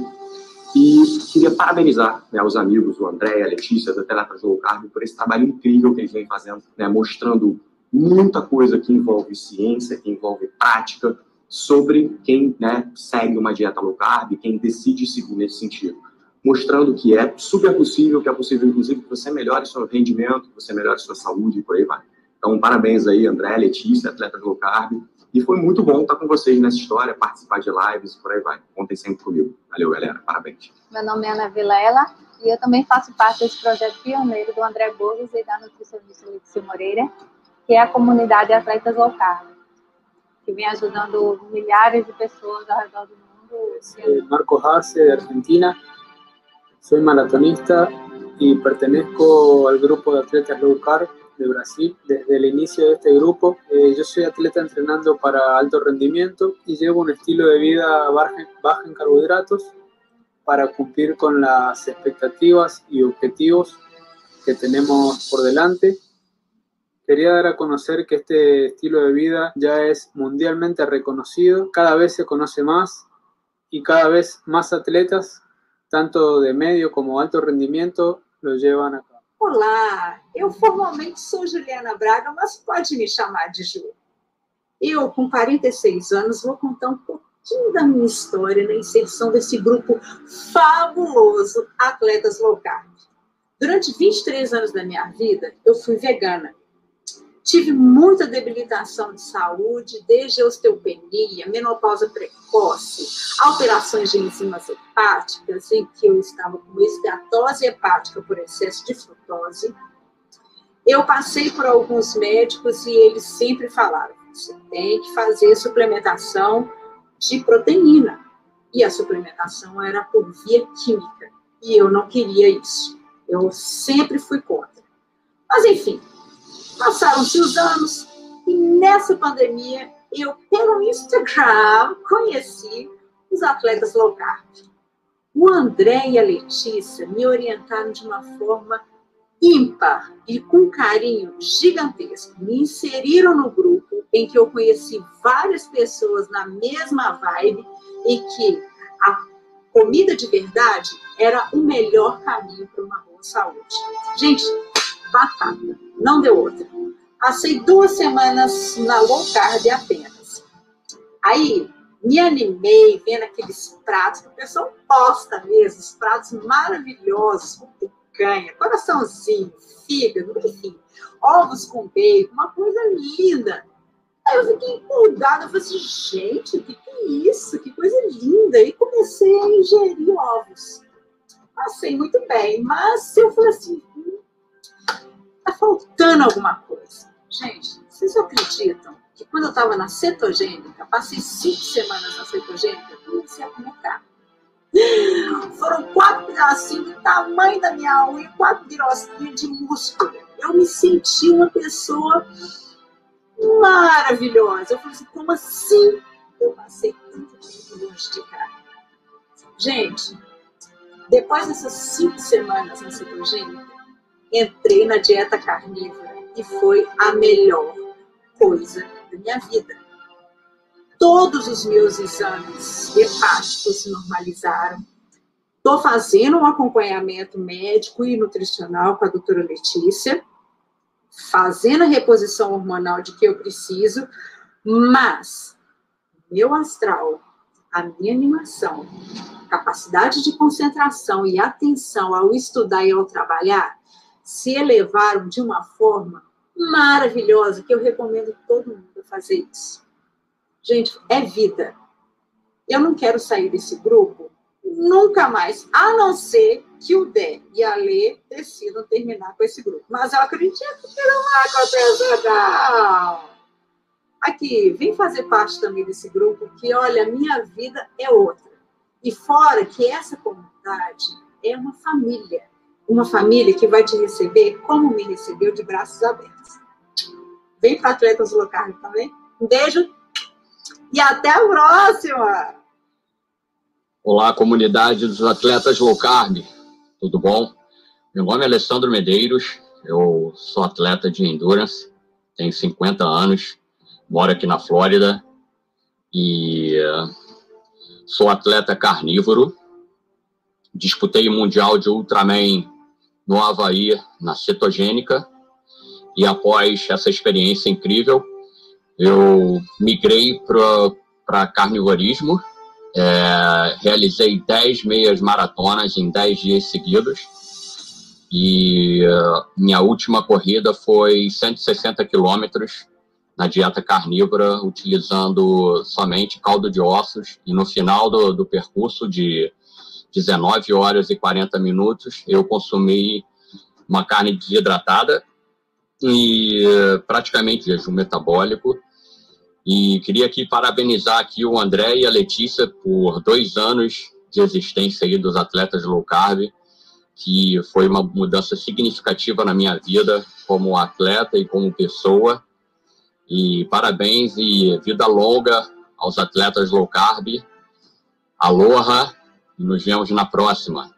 E queria parabenizar né, os amigos, o André, a Letícia, da Teletra Low Carb, por esse trabalho incrível que eles vêm fazendo, né, mostrando muita coisa que envolve ciência, que envolve prática, sobre quem né, segue uma dieta low carb, quem decide seguir nesse sentido mostrando que é super possível, que é possível, inclusive, que você melhore seu rendimento, que você melhore sua saúde e por aí vai. Então, parabéns aí, André, Letícia, atleta low carb. E foi muito bom estar com vocês nessa história, participar de lives e por aí vai. Contem sempre comigo. Valeu, galera. Parabéns. Meu nome é Ana Vilela e eu também faço parte desse projeto pioneiro do André Borges e da nutricionista Letícia Moreira, que é a comunidade Atletas Low Carb, que vem ajudando milhares de pessoas ao redor do mundo. Marco Arce, de Argentina. Soy maratonista y pertenezco al grupo de atletas low carb de Brasil. Desde el inicio de este grupo, eh, yo soy atleta entrenando para alto rendimiento y llevo un estilo de vida bajo en carbohidratos para cumplir con las expectativas y objetivos que tenemos por delante. Quería dar a conocer que este estilo de vida ya es mundialmente reconocido, cada vez se conoce más y cada vez más atletas tanto de médio como alto rendimento, lo llevan a cabo. Olá, eu formalmente sou Juliana Braga, mas pode me chamar de Ju. Eu, com 46 anos, vou contar um pouquinho da minha história na inserção desse grupo fabuloso Atletas Low Carb. Durante 23 anos da minha vida, eu fui vegana Tive muita debilitação de saúde, desde osteopenia, menopausa precoce, alterações de enzimas hepáticas, em que eu estava com esteatose hepática por excesso de frutose. Eu passei por alguns médicos e eles sempre falaram: você tem que fazer suplementação de proteína. E a suplementação era por via química. E eu não queria isso. Eu sempre fui contra. Mas, enfim, Passaram-se os anos e nessa pandemia eu, pelo Instagram, conheci os atletas low carb. O André e a Letícia me orientaram de uma forma ímpar e com carinho gigantesco. Me inseriram no grupo em que eu conheci várias pessoas na mesma vibe e que a comida de verdade era o melhor caminho para uma boa saúde. Gente, batata. Não deu outra. Passei duas semanas na low carb apenas. Aí, me animei vendo aqueles pratos que o pessoal posta mesmo, os pratos maravilhosos, com picanha, coraçãozinho, fígado, enfim, ovos com bacon, uma coisa linda. Aí eu fiquei empolgada, eu falei assim, gente, o que, que é isso? Que coisa linda! E comecei a ingerir ovos. Passei muito bem, mas eu falei assim, Tá faltando alguma coisa. Gente, vocês acreditam que quando eu estava na cetogênica, passei cinco semanas na cetogênica, comecei a comer carne. Foram quatro pedacinhos do tamanho da minha unha, quatro birosquinhas de músculo. Eu me senti uma pessoa maravilhosa. Eu falei assim, como assim? Eu passei tanto tempo longe de cá. Gente, depois dessas cinco semanas na cetogênica, entrei na dieta carnívora e foi a melhor coisa da minha vida. Todos os meus exames hepáticos se normalizaram. Estou fazendo um acompanhamento médico e nutricional com a doutora Letícia, fazendo a reposição hormonal de que eu preciso, mas meu astral, a minha animação, capacidade de concentração e atenção ao estudar e ao trabalhar se elevaram de uma forma maravilhosa que eu recomendo todo mundo fazer isso. Gente, é vida. Eu não quero sair desse grupo nunca mais, a não ser que o Dé e a Lê decidam terminar com esse grupo. Mas eu acredito que não vai acontecer, não. Aqui, vem fazer parte também desse grupo, que olha, minha vida é outra. E fora que essa comunidade é uma família. Uma família que vai te receber como me recebeu, de braços abertos. Vem para Atletas Locais também. Um beijo e até a próxima! Olá, comunidade dos atletas low carb, tudo bom? Meu nome é Alessandro Medeiros, eu sou atleta de endurance, tenho 50 anos, moro aqui na Flórida e Sou atleta carnívoro. Disputei o Mundial de Ultraman no Havaí, na cetogênica. E após essa experiência incrível, eu migrei para carnivorismo. É, realizei 10 meias maratonas em 10 dias seguidos. E uh, minha última corrida foi 160 quilômetros na dieta carnívora, utilizando somente caldo de ossos, e no final do, do percurso de 19 horas e 40 minutos, eu consumi uma carne desidratada e praticamente jejum metabólico. E queria aqui parabenizar aqui o André e a Letícia por dois anos de existência aí dos atletas low carb, que foi uma mudança significativa na minha vida como atleta e como pessoa. E parabéns e vida longa aos atletas low carb. Aloha nos vemos na próxima.